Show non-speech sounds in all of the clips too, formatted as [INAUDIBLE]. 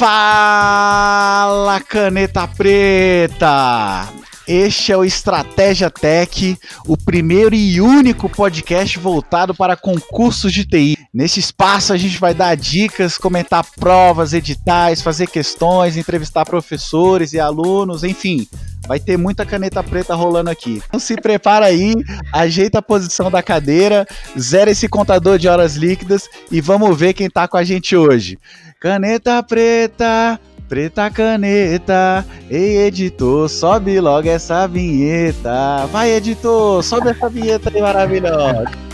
Fala, caneta preta! Este é o Estratégia Tech, o primeiro e único podcast voltado para concursos de TI. Nesse espaço a gente vai dar dicas, comentar provas, editais, fazer questões, entrevistar professores e alunos, enfim, vai ter muita caneta preta rolando aqui. Então se prepara aí, ajeita a posição da cadeira, zera esse contador de horas líquidas e vamos ver quem tá com a gente hoje. Caneta preta, Preta caneta, ei editor, sobe logo essa vinheta. Vai, editor, sobe essa vinheta aí maravilhosa.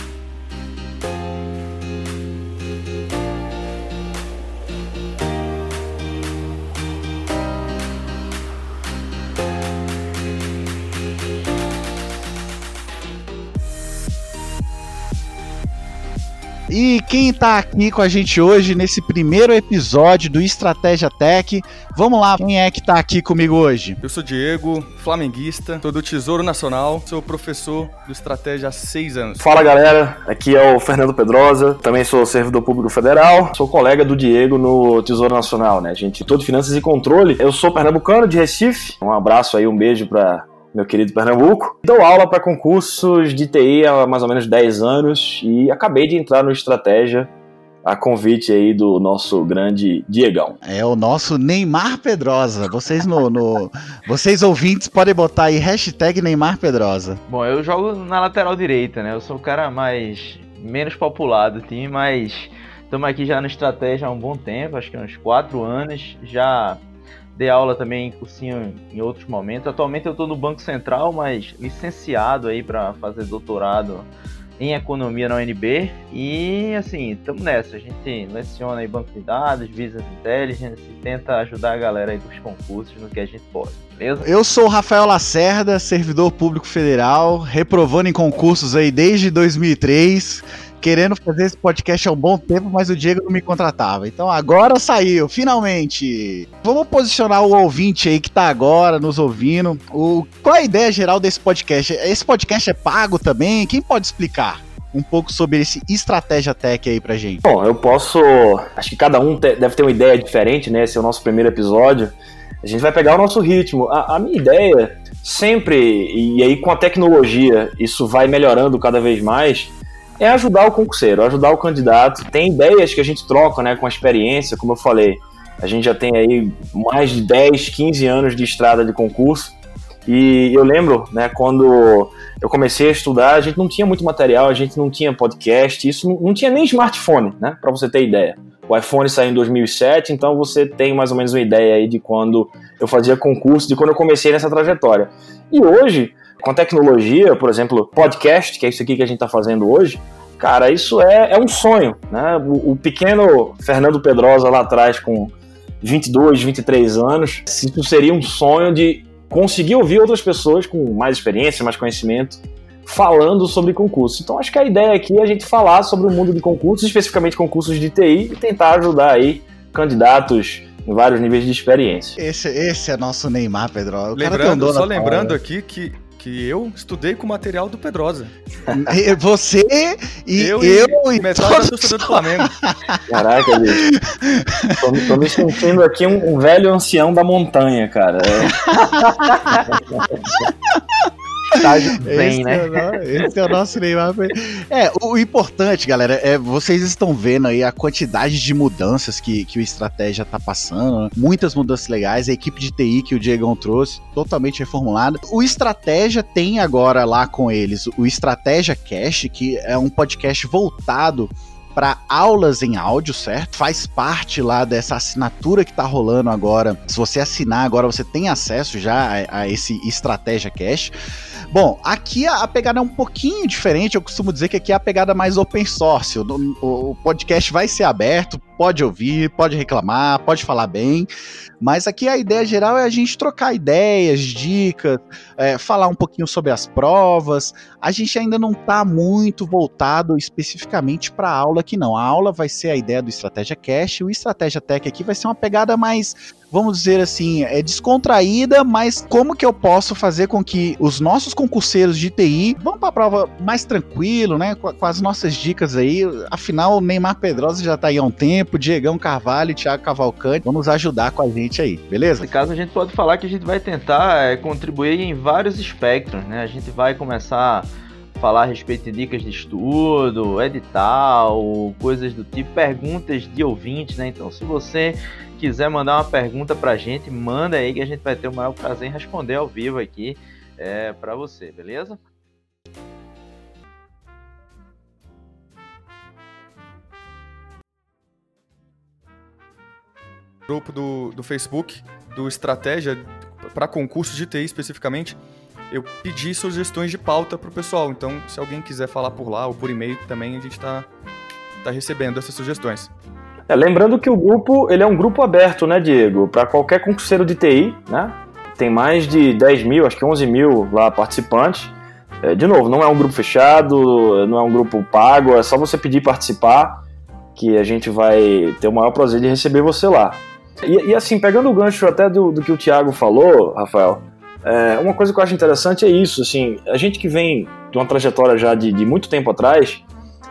E quem tá aqui com a gente hoje nesse primeiro episódio do Estratégia Tech? Vamos lá, quem é que tá aqui comigo hoje? Eu sou Diego, flamenguista, sou do Tesouro Nacional, sou professor do Estratégia há seis anos. Fala galera, aqui é o Fernando Pedrosa, também sou servidor público federal, sou colega do Diego no Tesouro Nacional, né, gente? Todo Finanças e Controle. Eu sou pernambucano de Recife. Um abraço aí, um beijo para meu querido Pernambuco. Dou aula para concursos de TI há mais ou menos 10 anos e acabei de entrar no Estratégia a convite aí do nosso grande Diegão. É o nosso Neymar Pedrosa. Vocês no, no, vocês ouvintes podem botar aí hashtag Neymar Pedrosa. Bom, eu jogo na lateral direita, né? Eu sou o cara mais menos popular do time, mas estamos aqui já no estratégia há um bom tempo, acho que uns 4 anos. Já Dei aula também em cursinho em outros momentos. Atualmente eu estou no Banco Central, mas licenciado aí para fazer doutorado em economia na UNB. E assim, estamos nessa. A gente leciona aí banco de dados, business intelligence tenta ajudar a galera aí dos concursos no que a gente pode. Beleza? Eu sou o Rafael Lacerda, servidor público federal, reprovando em concursos aí desde 2003 querendo fazer esse podcast há um bom tempo, mas o Diego não me contratava. Então agora saiu, finalmente. Vamos posicionar o ouvinte aí que tá agora nos ouvindo. O, qual é a ideia geral desse podcast? Esse podcast é pago também? Quem pode explicar? um pouco sobre esse estratégia tech aí pra gente. Bom, eu posso. Acho que cada um deve ter uma ideia diferente, né? Esse é o nosso primeiro episódio. A gente vai pegar o nosso ritmo. A, a minha ideia, sempre, e aí com a tecnologia, isso vai melhorando cada vez mais é ajudar o concurseiro, ajudar o candidato. Tem ideias que a gente troca né, com a experiência, como eu falei. A gente já tem aí mais de 10, 15 anos de estrada de concurso. E eu lembro, né, quando eu comecei a estudar, a gente não tinha muito material, a gente não tinha podcast, isso não, não tinha nem smartphone, né, para você ter ideia. O iPhone saiu em 2007, então você tem mais ou menos uma ideia aí de quando eu fazia concurso, de quando eu comecei nessa trajetória. E hoje, com a tecnologia, por exemplo, podcast, que é isso aqui que a gente está fazendo hoje, cara, isso é, é um sonho, né? O, o, pequeno Fernando Pedrosa lá atrás, com 22, 23 anos, isso seria um sonho de conseguir ouvir outras pessoas com mais experiência, mais conhecimento, falando sobre concursos. Então acho que a ideia aqui é a gente falar sobre o mundo de concursos, especificamente concursos de TI, e tentar ajudar aí candidatos em vários níveis de experiência. Esse, esse é nosso Neymar, Pedro. O lembrando, só lembrando aqui que que eu estudei com o material do Pedrosa. Você e eu, eu e, e metade da torcida do Flamengo. Caraca, bicho. Tô, tô me sentindo aqui um, um, velho ancião da montanha, cara. [LAUGHS] bem, [LAUGHS] esse né? É esse é o nosso Neymar. É, o importante, galera, é vocês estão vendo aí a quantidade de mudanças que, que o Estratégia tá passando. Né? Muitas mudanças legais. A equipe de TI que o Diegão trouxe, totalmente reformulada. O Estratégia tem agora lá com eles o Estratégia Cash, que é um podcast voltado para aulas em áudio, certo? Faz parte lá dessa assinatura que tá rolando agora. Se você assinar agora, você tem acesso já a, a esse Estratégia Cash. Bom, aqui a, a, pegada é um pouquinho diferente. Eu costumo dizer que aqui é a pegada mais open source. O, o, o podcast vai ser aberto, pode ouvir, pode reclamar, pode falar bem. Mas aqui a ideia geral é a gente trocar ideias, dicas, é, falar um pouquinho sobre as provas. A gente ainda não está muito voltado especificamente para a aula aqui, não. A aula vai ser a ideia do Estratégia Cash, o Estratégia Tech aqui vai ser uma pegada mais vamos dizer assim, é descontraída, mas como que eu posso fazer com que os nossos concurseiros de TI vão para a prova mais tranquilo, né? Com, com, as nossas dicas aí. Afinal, o Neymar Pedrosa já tá aí há um tempo, Diegão Carvalho, Thiago Cavalcante, vamos ajudar com a gente aí, beleza? Nesse caso, a gente pode falar que a gente vai tentar é, contribuir em vários espectros, né? A gente vai começar falar a respeito de dicas de estudo, edital, coisas do tipo, perguntas de ouvintes, né? Então, se você quiser mandar uma pergunta pra gente, manda aí que a gente vai ter o maior prazer em responder ao vivo aqui é, para você, beleza? Grupo do, do Facebook, do Estratégia, para concursos de TI especificamente, eu pedi sugestões de pauta pro pessoal. Então, se alguém quiser falar por lá ou por e-mail também, a gente tá, tá recebendo essas sugestões. É, lembrando que o grupo ele é um grupo aberto, né, Diego? Para qualquer concurseiro de TI, né? Tem mais de 10 mil, acho que 11 mil lá participantes. É, de novo, não é um grupo fechado, não é um grupo pago, é só você pedir participar que a gente vai ter o maior prazer de receber você lá. E, e assim, pegando o gancho até do, do que o Thiago falou, Rafael, é, uma coisa que eu acho interessante é isso, assim, a gente que vem de uma trajetória já de, de muito tempo atrás,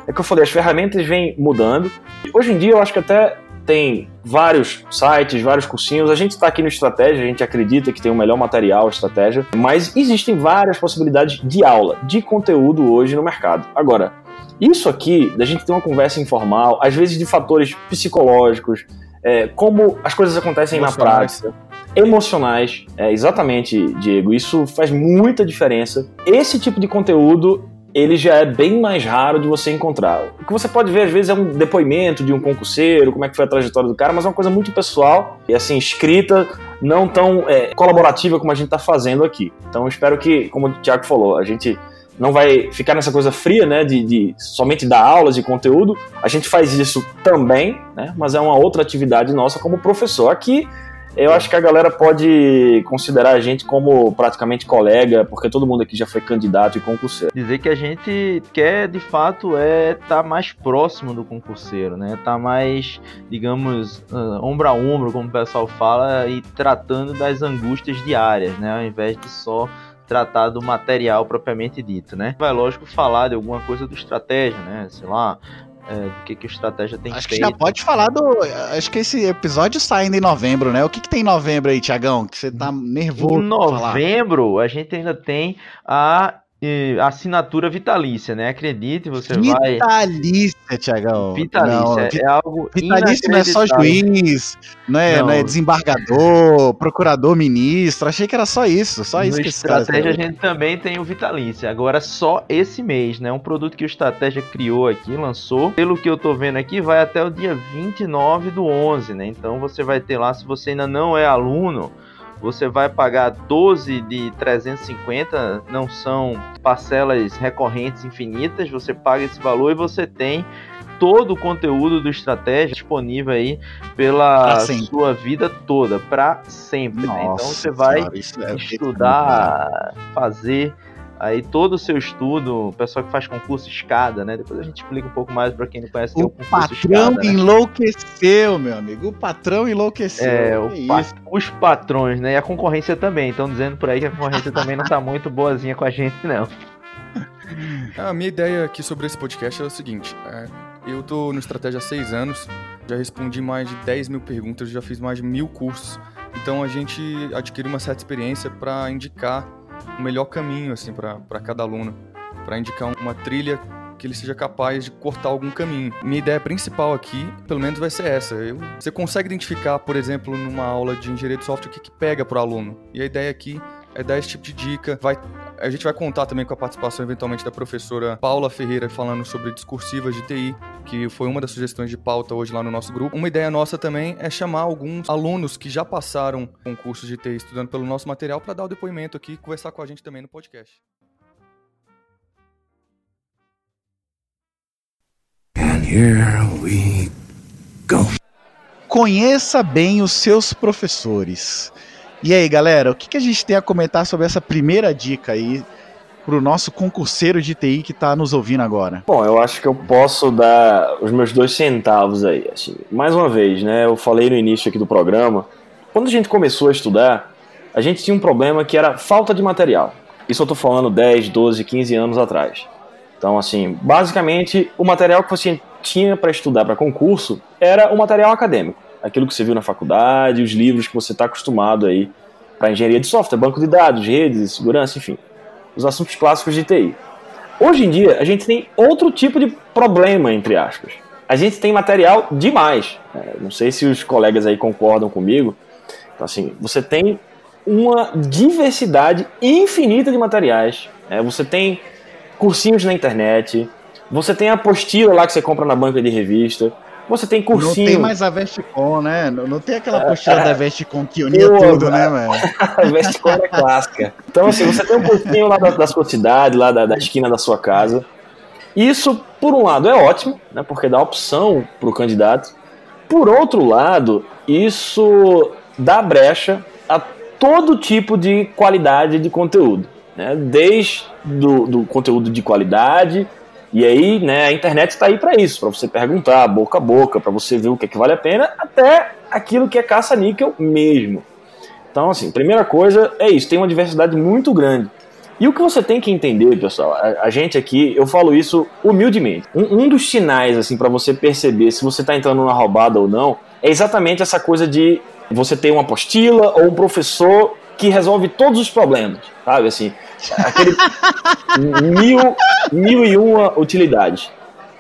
é que eu falei, as ferramentas vêm mudando. Hoje em dia eu acho que até tem vários sites, vários cursinhos. A gente está aqui no Estratégia, a gente acredita que tem o melhor material, estratégia, mas existem várias possibilidades de aula, de conteúdo hoje no mercado. Agora, isso aqui, da gente ter uma conversa informal, às vezes de fatores psicológicos, é, como as coisas acontecem na prática, emocionais, é, exatamente, Diego, isso faz muita diferença. Esse tipo de conteúdo ele já é bem mais raro de você encontrar. O que você pode ver, às vezes, é um depoimento de um concurseiro, como é que foi a trajetória do cara, mas é uma coisa muito pessoal e, assim, escrita, não tão é, colaborativa como a gente está fazendo aqui. Então, espero que, como o Tiago falou, a gente não vai ficar nessa coisa fria, né, de, de, somente dar aulas e conteúdo. A gente faz isso também, né, mas é uma outra atividade nossa como professor. Aqui eu acho que a galera pode considerar a gente como praticamente colega, porque todo mundo aqui já foi candidato e concurseiro. Dizer que a gente quer, de fato, é estar tá mais próximo do concurseiro, né? Tá mais, digamos, uh, ombro a ombro, como o pessoal fala, e tratando das angústias diárias, né? Ao invés de só tratar do material propriamente dito, né? Vai, lógico, falar de alguma coisa do estratégia, né? Sei lá, é, do que, que o estratégia tem acho feito. Acho que já pode falar do. Acho que esse episódio sai ainda em novembro, né? O que, que tem em novembro aí, Tiagão? Que você tá nervoso. Em novembro, a gente ainda tem a assinatura vitalícia, né? Acredite, você vitalícia, vai. Vitalícia, Tiagão. Vitalícia, não, é, é algo. Vitalícia não é só juiz, não é, não. não é desembargador, [LAUGHS] procurador, ministro. Achei que era só isso, só no isso que estratégia a gente também tem o Vitalícia. Agora só esse mês, né? Um produto que o Estratégia criou aqui, lançou. Pelo que eu tô vendo aqui, vai até o dia 29 do 11, né? Então você vai ter lá, se você ainda não é aluno você vai pagar 12 de 350, não são parcelas recorrentes infinitas, você paga esse valor e você tem todo o conteúdo do estratégia disponível aí pela sua vida toda, para sempre. Nossa, né? Então você vai é estudar, fazer Aí todo o seu estudo, o pessoal que faz concurso escada, né? Depois a gente explica um pouco mais para quem não conhece o, que é o concurso patrão escada. Né? enlouqueceu, meu amigo. O patrão enlouqueceu. É, o pa os patrões, né? E a concorrência também. Estão dizendo por aí que a concorrência também não tá muito boazinha com a gente, não. [LAUGHS] A minha ideia aqui sobre esse podcast é o seguinte: é, eu tô no Estratégia há seis anos, já respondi mais de 10 mil perguntas, já fiz mais de mil cursos. Então a gente adquire uma certa experiência para indicar o melhor caminho assim para cada aluno, para indicar uma trilha que ele seja capaz de cortar algum caminho. Minha ideia principal aqui, pelo menos, vai ser essa. Eu, você consegue identificar, por exemplo, numa aula de engenharia de software, o que, que pega para o aluno. E a ideia aqui é dar esse tipo de dica. Vai, a gente vai contar também com a participação, eventualmente, da professora Paula Ferreira, falando sobre discursivas de TI, que foi uma das sugestões de pauta hoje lá no nosso grupo. Uma ideia nossa também é chamar alguns alunos que já passaram concursos de TI estudando pelo nosso material para dar o depoimento aqui e conversar com a gente também no podcast. And here we go. Conheça bem os seus professores. E aí, galera, o que, que a gente tem a comentar sobre essa primeira dica aí para o nosso concurseiro de TI que está nos ouvindo agora? Bom, eu acho que eu posso dar os meus dois centavos aí. Assim. Mais uma vez, né? Eu falei no início aqui do programa quando a gente começou a estudar, a gente tinha um problema que era falta de material. Isso eu tô falando 10, 12, 15 anos atrás. Então, assim, basicamente, o material que você tinha para estudar para concurso era o material acadêmico. Aquilo que você viu na faculdade, os livros que você está acostumado aí para engenharia de software, banco de dados, redes, segurança, enfim. Os assuntos clássicos de TI. Hoje em dia, a gente tem outro tipo de problema, entre aspas. A gente tem material demais. É, não sei se os colegas aí concordam comigo. Então, assim, você tem uma diversidade infinita de materiais. É, você tem cursinhos na internet, você tem a apostila lá que você compra na banca de revista, você tem cursinho. Não tem mais a Vestcom, né? Não, não tem aquela apostila da Vestcom que unia Pô, tudo, né, mano? [LAUGHS] a Vestcom é clássica. Então, assim, você tem um cursinho lá da, da sua cidade, lá da, da esquina da sua casa. Isso, por um lado, é ótimo, né? Porque dá opção para o candidato. Por outro lado, isso dá brecha a todo tipo de qualidade de conteúdo, né? Desde do, do conteúdo de qualidade e aí, né, a internet está aí para isso, para você perguntar boca a boca, para você ver o que, é que vale a pena, até aquilo que é caça-níquel mesmo. Então, assim, primeira coisa é isso, tem uma diversidade muito grande. E o que você tem que entender, pessoal, a, a gente aqui, eu falo isso humildemente. Um, um dos sinais, assim, para você perceber se você está entrando numa roubada ou não, é exatamente essa coisa de você ter uma apostila ou um professor que resolve todos os problemas, sabe? Assim, aquele [LAUGHS] mil, mil e uma utilidades.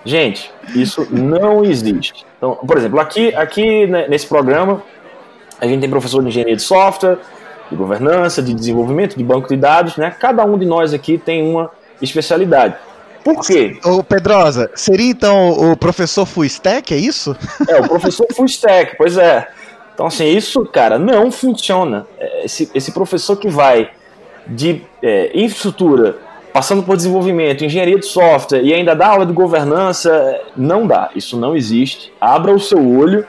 Gente, isso não existe. Então, por exemplo, aqui, aqui né, nesse programa, a gente tem professor de engenharia de software, de governança, de desenvolvimento, de banco de dados, né? Cada um de nós aqui tem uma especialidade. Por quê? Ô, Pedrosa, seria então o professor full stack, é isso? É, o professor full stack, pois é. Então, assim, isso, cara, não funciona. É, esse, esse professor que vai de é, infraestrutura, passando por desenvolvimento, engenharia de software e ainda dá aula de governança, não dá. Isso não existe. Abra o seu olho,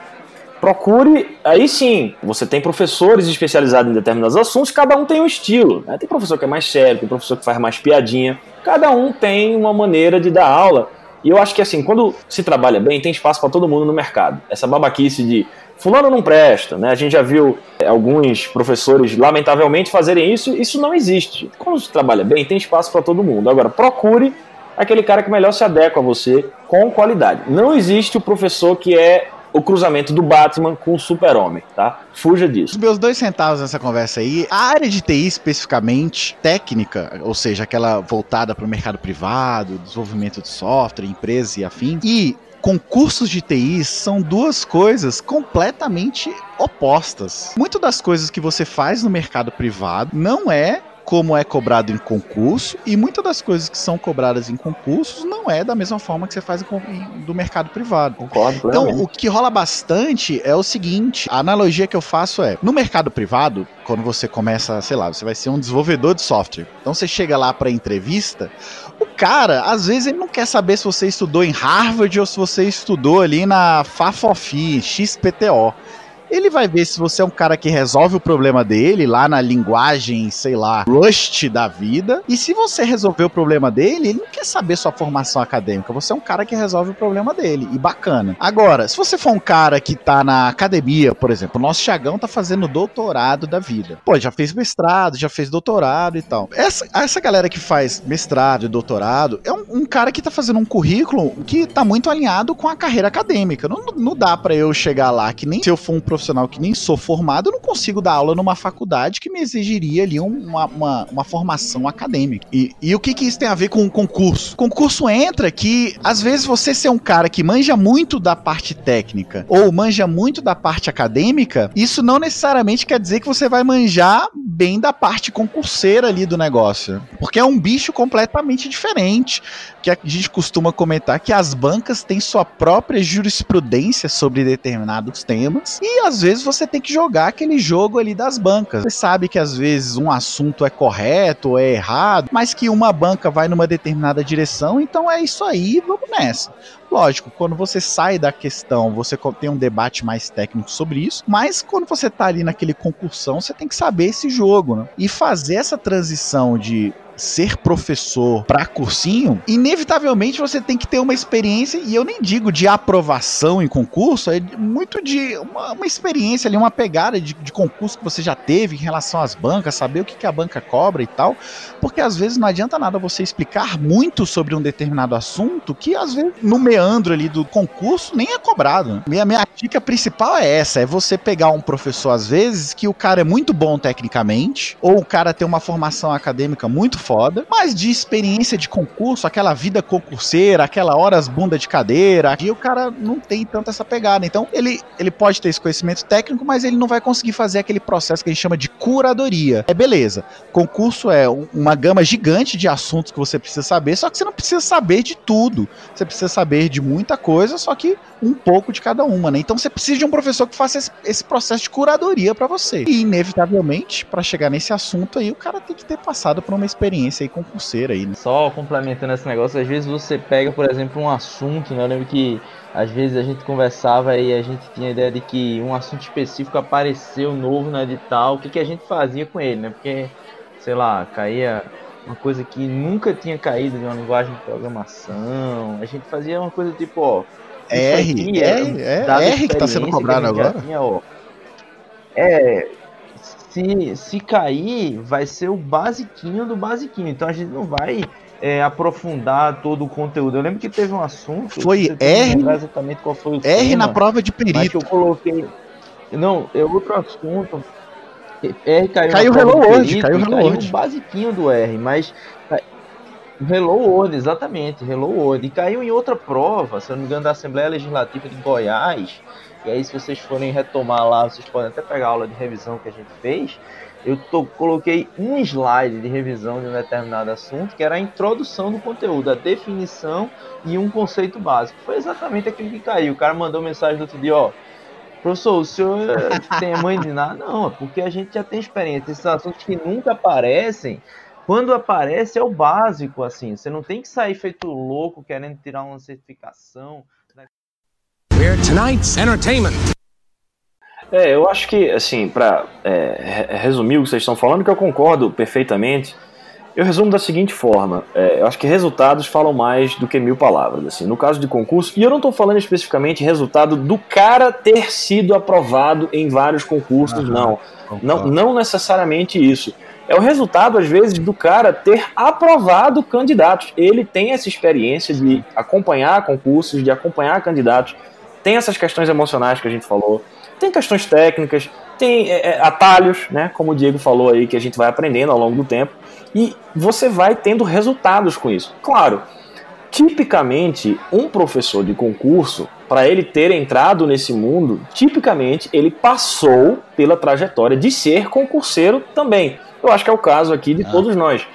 procure. Aí sim, você tem professores especializados em determinados assuntos, cada um tem um estilo. Né? Tem professor que é mais sério, tem professor que faz mais piadinha. Cada um tem uma maneira de dar aula. E eu acho que assim, quando se trabalha bem, tem espaço para todo mundo no mercado. Essa babaquice de fulano não presta, né? A gente já viu é, alguns professores, lamentavelmente, fazerem isso. Isso não existe. Quando você trabalha bem, tem espaço para todo mundo. Agora, procure aquele cara que melhor se adequa a você com qualidade. Não existe o professor que é o cruzamento do Batman com o Super-Homem, tá? Fuja disso. Os meus dois centavos nessa conversa aí, a área de TI especificamente, técnica, ou seja, aquela voltada para o mercado privado, desenvolvimento de software, empresas e afim, e concursos de TI são duas coisas completamente opostas. Muito das coisas que você faz no mercado privado não é como é cobrado em concurso e muitas das coisas que são cobradas em concursos não é da mesma forma que você faz do mercado privado. Concordo. Então, o que rola bastante é o seguinte: a analogia que eu faço é, no mercado privado, quando você começa, sei lá, você vai ser um desenvolvedor de software. Então você chega lá para entrevista, o cara, às vezes ele não quer saber se você estudou em Harvard ou se você estudou ali na FAFOFI, XPTO ele vai ver se você é um cara que resolve o problema dele lá na linguagem, sei lá, Rust da vida. E se você resolver o problema dele, ele não quer saber sua formação acadêmica. Você é um cara que resolve o problema dele. E bacana. Agora, se você for um cara que tá na academia, por exemplo, o nosso Chagão tá fazendo doutorado da vida. Pô, já fez mestrado, já fez doutorado e tal. Essa, essa galera que faz mestrado e doutorado é um, um cara que tá fazendo um currículo que tá muito alinhado com a carreira acadêmica. Não, não dá para eu chegar lá que nem se eu for um profissional que nem sou formado, eu não consigo dar aula numa faculdade que me exigiria ali uma, uma, uma formação acadêmica. E, e o que, que isso tem a ver com o concurso? Concurso entra que, às vezes, você ser um cara que manja muito da parte técnica ou manja muito da parte acadêmica, isso não necessariamente quer dizer que você vai manjar bem da parte concurseira ali do negócio. Porque é um bicho completamente diferente. Que a gente costuma comentar que as bancas têm sua própria jurisprudência sobre determinados temas. E às vezes você tem que jogar aquele jogo ali das bancas. Você sabe que às vezes um assunto é correto ou é errado, mas que uma banca vai numa determinada direção, então é isso aí, vamos nessa. Lógico, quando você sai da questão, você tem um debate mais técnico sobre isso, mas quando você tá ali naquele concursão, você tem que saber esse jogo, né? E fazer essa transição de ser professor para cursinho, inevitavelmente você tem que ter uma experiência, e eu nem digo de aprovação em concurso, é muito de uma, uma experiência ali, uma pegada de, de, concurso que você já teve em relação às bancas, saber o que, que a banca cobra e tal, porque às vezes não adianta nada você explicar muito sobre um determinado assunto que às vezes no meandro ali do concurso nem é cobrado. Minha, minha dica principal é essa, é você pegar um professor às vezes que o cara é muito bom tecnicamente, ou o cara tem uma formação acadêmica muito foda, mas de experiência de concurso, aquela vida concurseira, aquela horas bunda de cadeira, e o cara não tem tanto essa pegada. Então, ele, ele pode ter esse conhecimento técnico, mas ele não vai conseguir fazer aquele processo que a gente chama de curadoria. É beleza. Concurso é um, uma gama gigante de assuntos que você precisa saber, só que você não precisa saber de tudo. Você precisa saber de muita coisa, só que um pouco de cada uma, né? Então você precisa de um professor que faça esse, esse processo de curadoria para você. E inevitavelmente, para chegar nesse assunto aí, o cara tem que ter passado por uma experiência aí concurseira aí, né? Só complementando esse negócio, às vezes você pega, por exemplo, um assunto, né? Eu lembro que às vezes a gente conversava e a gente tinha a ideia de que um assunto específico apareceu novo no edital, o que, que a gente fazia com ele, né? Porque, sei lá, caía uma coisa que nunca tinha caído de uma linguagem de programação. A gente fazia uma coisa tipo, ó, é R, é, é, R que está sendo cobrado agora? Tinha, ó, é, se, se cair, vai ser o basiquinho do basiquinho. Então a gente não vai é, aprofundar todo o conteúdo. Eu lembro que teve um assunto. Foi R. exatamente qual foi o R tema, na prova de perito. eu coloquei. Não, é outro assunto. R caiu, caiu o Hello World, caiu o Hello World. o basiquinho do R, mas Hello World, exatamente, Hello World. E caiu em outra prova, se eu não me engano, da Assembleia Legislativa de Goiás. E aí, se vocês forem retomar lá, vocês podem até pegar a aula de revisão que a gente fez. Eu tô, coloquei um slide de revisão de um determinado assunto, que era a introdução do conteúdo, a definição e um conceito básico. Foi exatamente aquilo que caiu. O cara mandou mensagem do outro dia, ó. Professor, o senhor tem a mãe de nada? Não, é porque a gente já tem experiência. Esses assuntos que nunca aparecem, quando aparece é o básico, assim. Você não tem que sair feito louco querendo tirar uma certificação. We're tonight's entertainment. É, eu acho que, assim, para é, resumir o que vocês estão falando, que eu concordo perfeitamente, eu resumo da seguinte forma: é, eu acho que resultados falam mais do que mil palavras. Assim, no caso de concurso, e eu não estou falando especificamente resultado do cara ter sido aprovado em vários concursos, uhum, não. não. Não necessariamente isso é o resultado, às vezes, do cara ter aprovado candidatos. Ele tem essa experiência de acompanhar concursos, de acompanhar candidatos, tem essas questões emocionais que a gente falou, tem questões técnicas, tem é, é, atalhos, né, como o Diego falou aí, que a gente vai aprendendo ao longo do tempo, e você vai tendo resultados com isso. Claro, tipicamente, um professor de concurso, para ele ter entrado nesse mundo, tipicamente ele passou pela trajetória de ser concurseiro também. Eu acho que é o caso aqui de ah. todos nós.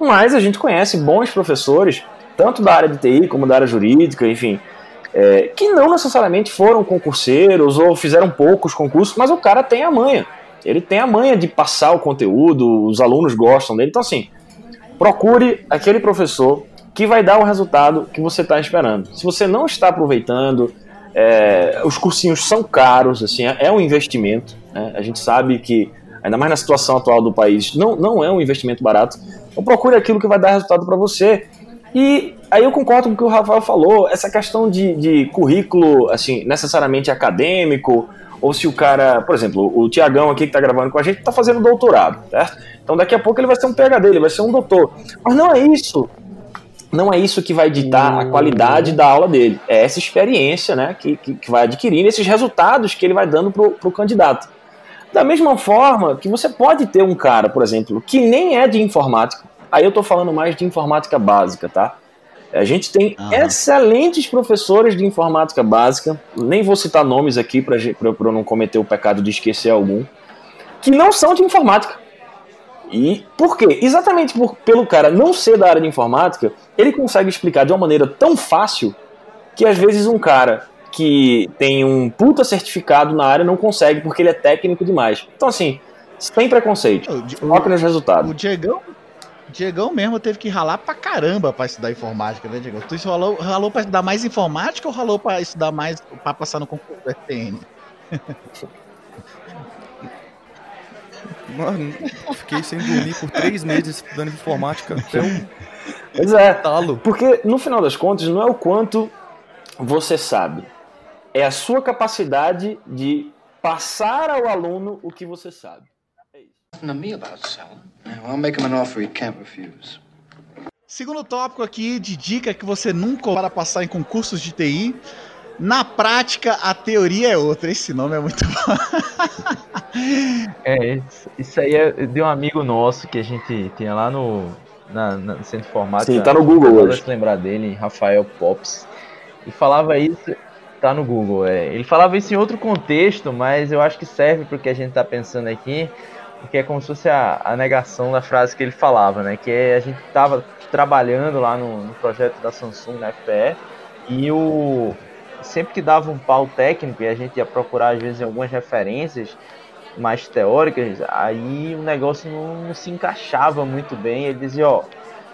Mas a gente conhece bons professores, tanto da área de TI como da área jurídica, enfim, é, que não necessariamente foram concurseiros ou fizeram poucos concursos, mas o cara tem a manha. Ele tem a manha de passar o conteúdo, os alunos gostam dele. Então, assim, procure aquele professor que vai dar o resultado que você está esperando. Se você não está aproveitando, é, os cursinhos são caros, assim, é um investimento. Né? A gente sabe que ainda mais na situação atual do país, não, não é um investimento barato. Então procure aquilo que vai dar resultado para você. E aí eu concordo com o que o Rafael falou, essa questão de, de currículo, assim, necessariamente acadêmico, ou se o cara, por exemplo, o Tiagão aqui que está gravando com a gente está fazendo doutorado, certo? Então daqui a pouco ele vai ser um PhD, ele vai ser um doutor. Mas não é isso. Não é isso que vai ditar a qualidade da aula dele. É essa experiência né, que, que, que vai adquirindo, esses resultados que ele vai dando para o candidato. Da mesma forma que você pode ter um cara, por exemplo, que nem é de informática, aí eu estou falando mais de informática básica, tá? A gente tem uhum. excelentes professores de informática básica, nem vou citar nomes aqui para eu não cometer o pecado de esquecer algum, que não são de informática. E por quê? Exatamente por, pelo cara não ser da área de informática, ele consegue explicar de uma maneira tão fácil que às vezes um cara que tem um puta certificado na área não consegue porque ele é técnico demais. Então, assim, sem preconceito. Foca nos resultados. O Diegão, Diegão mesmo teve que ralar pra caramba pra estudar informática, né, Diegão? Tu ralou, ralou pra estudar mais informática ou ralou pra estudar mais pra passar no concurso do FTN? Mano, fiquei sem dormir por três meses estudando informática até um Pois é, talo. porque no final das contas não é o quanto você sabe, é a sua capacidade de passar ao aluno o que você sabe. Can't refuse. Segundo tópico aqui de dica que você nunca para passar em concursos de TI. Na prática, a teoria é outra. Esse nome é muito bom. [LAUGHS] É, isso- isso aí é de um amigo nosso que a gente tinha lá no, na, na- no Centro de Informática. Sim, tá no Google hoje. lembrar dele, Rafael Pops. E falava isso, tá no Google, é. Ele falava isso em outro contexto, mas eu acho que serve pro que a gente tá pensando aqui, porque é como se fosse a, a negação da frase que ele falava, né? Que é, a gente tava trabalhando lá no, no projeto da Samsung na FPE e o sempre que dava um pau técnico e a gente ia procurar às vezes algumas referências mais teóricas, aí o negócio não se encaixava muito bem. Ele dizia, ó,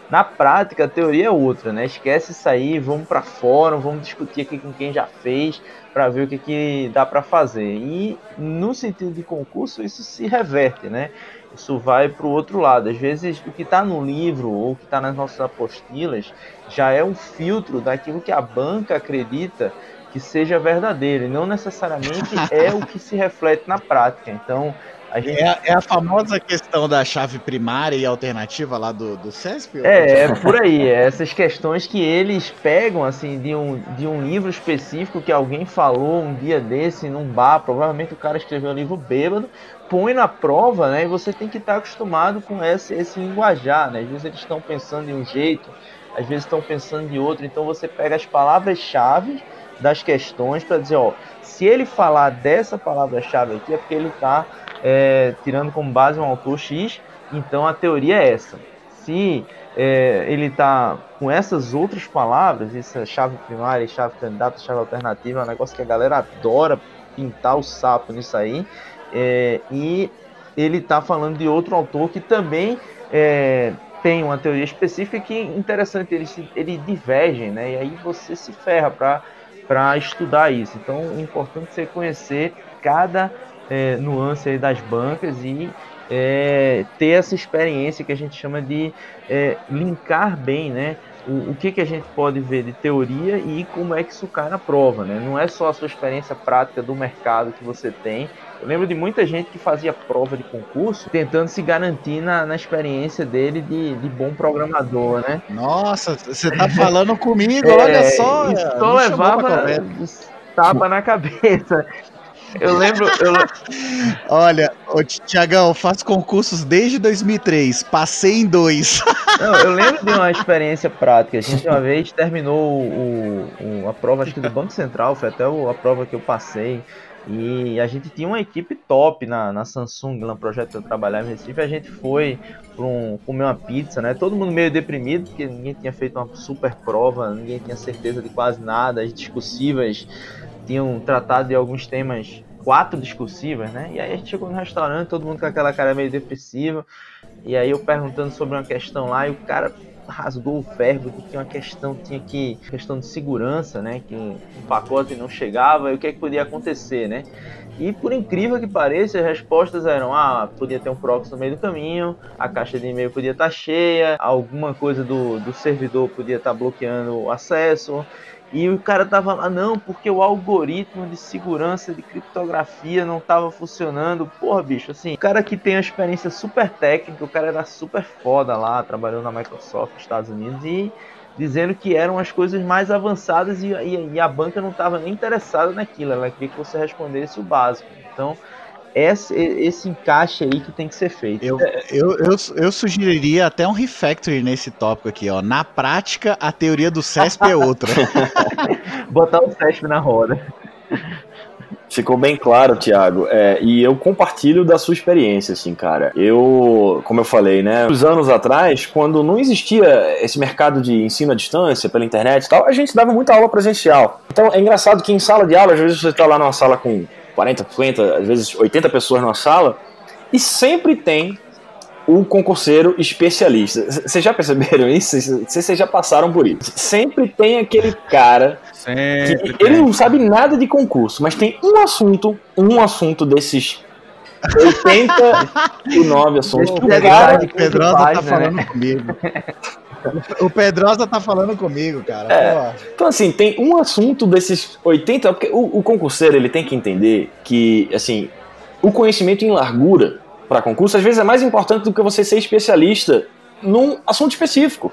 na prática a teoria é outra, né? Esquece isso aí, vamos para fórum, vamos discutir aqui com quem já fez para ver o que, que dá para fazer. E no sentido de concurso isso se reverte, né? Isso vai para o outro lado. Às vezes o que está no livro ou o que está nas nossas apostilas já é um filtro daquilo que a banca acredita que seja verdadeiro e não necessariamente [LAUGHS] é o que se reflete na prática. Então, a gente É, a- é a famosa questão da chave primária e alternativa lá do, do CESP? É, é por aí, é essas questões que eles pegam assim de um, de um livro específico que alguém falou um dia desse num bar, provavelmente o cara escreveu um livro bêbado, põe na prova, né? E você tem que estar acostumado com esse, esse linguajar, né? Às vezes eles estão pensando de um jeito, às vezes estão pensando de outro, então você pega as palavras-chave das questões para dizer, ó, se ele falar dessa palavra-chave aqui é porque ele está tirando como base um autor X, então a teoria é essa. Se é, ele está com essas outras palavras, essa chave primária, chave candidata, chave alternativa, é um negócio que a galera adora pintar o sapo nisso aí, é, e ele está falando de outro autor que também é, tem uma teoria específica que interessante, eles, eles divergem, né? E aí você se ferra para estudar isso. Então, o importante é você conhecer cada é, nuance aí das bancas e é, ter essa experiência que a gente chama de é, linkar bem, né? O, o que, que a gente pode ver de teoria e como é que isso cai na prova, né? Não é só a sua experiência prática do mercado que você tem. Eu lembro de muita gente que fazia prova de concurso tentando se garantir na, na experiência dele de, de bom programador, né? Nossa, você tá falando comigo, [LAUGHS] olha É, só. Só levava tapa na cabeça. Eu lembro, eu, Olha, Tiagão, faço concursos desde 2003, passei em dois. [LAUGHS] Não, eu lembro de uma experiência prática. A gente uma vez terminou o, o- a prova acho que do Banco Central, foi até a prova que eu passei. E a gente tinha uma equipe top na, na Samsung, no projeto que eu trabalhava em Recife. A gente foi um, comer uma pizza, né? Todo mundo meio deprimido, porque ninguém tinha feito uma super prova, ninguém tinha certeza de quase nada. As discursivas tinham tratado de alguns temas, quatro discursivas, né? E aí a gente chegou no restaurante, todo mundo com aquela cara meio depressiva. E aí eu perguntando sobre uma questão lá e o cara rasgou o verbo que tinha uma questão, tinha que questão de segurança, né, que o pacote não chegava e o que, é que podia acontecer, né? E por incrível que pareça, as respostas eram: ah, podia ter um proxy no meio do caminho, a caixa de e-mail podia estar cheia, alguma coisa do, do servidor podia estar bloqueando o acesso. E o cara tava lá, não, porque o algoritmo de segurança de criptografia não tava funcionando. Porra, bicho, assim, o cara que tem uma experiência super técnica, o cara era super foda lá, trabalhou na Microsoft, Estados Unidos, e dizendo que eram as coisas mais avançadas e, e- e a banca não estava nem interessada naquilo, ela queria que você respondesse o básico. Então, esse, esse encaixe aí que tem que ser feito. Eu, eu, eu, eu sugeriria até um refactory nesse tópico aqui, ó. Na prática, a teoria do CESP é outra. [LAUGHS] Botar o CESP na roda. Ficou bem claro, Thiago. É, e eu compartilho da sua experiência, assim, cara. Eu, como eu falei, né, uns anos atrás, quando não existia esse mercado de ensino à distância pela internet e tal, a gente dava muita aula presencial. Então é engraçado que em sala de aula, às vezes você tá lá numa sala com 40, 50, às vezes 80 pessoas numa sala, e sempre tem o concurseiro especialista. Vocês já perceberam isso? Vocês já passaram por isso? Sempre tem aquele cara Sempre. que ele não sabe nada de concurso, mas tem um assunto, um assunto desses 89 assuntos. O o Pedrosa tá falando né? comigo. [LAUGHS] O Pedrosa tá falando comigo, cara. É. Então, assim, tem um assunto desses 80, porque o, o concurseiro ele tem que entender que, assim, o conhecimento em largura para concurso às vezes é mais importante do que você ser especialista num assunto específico.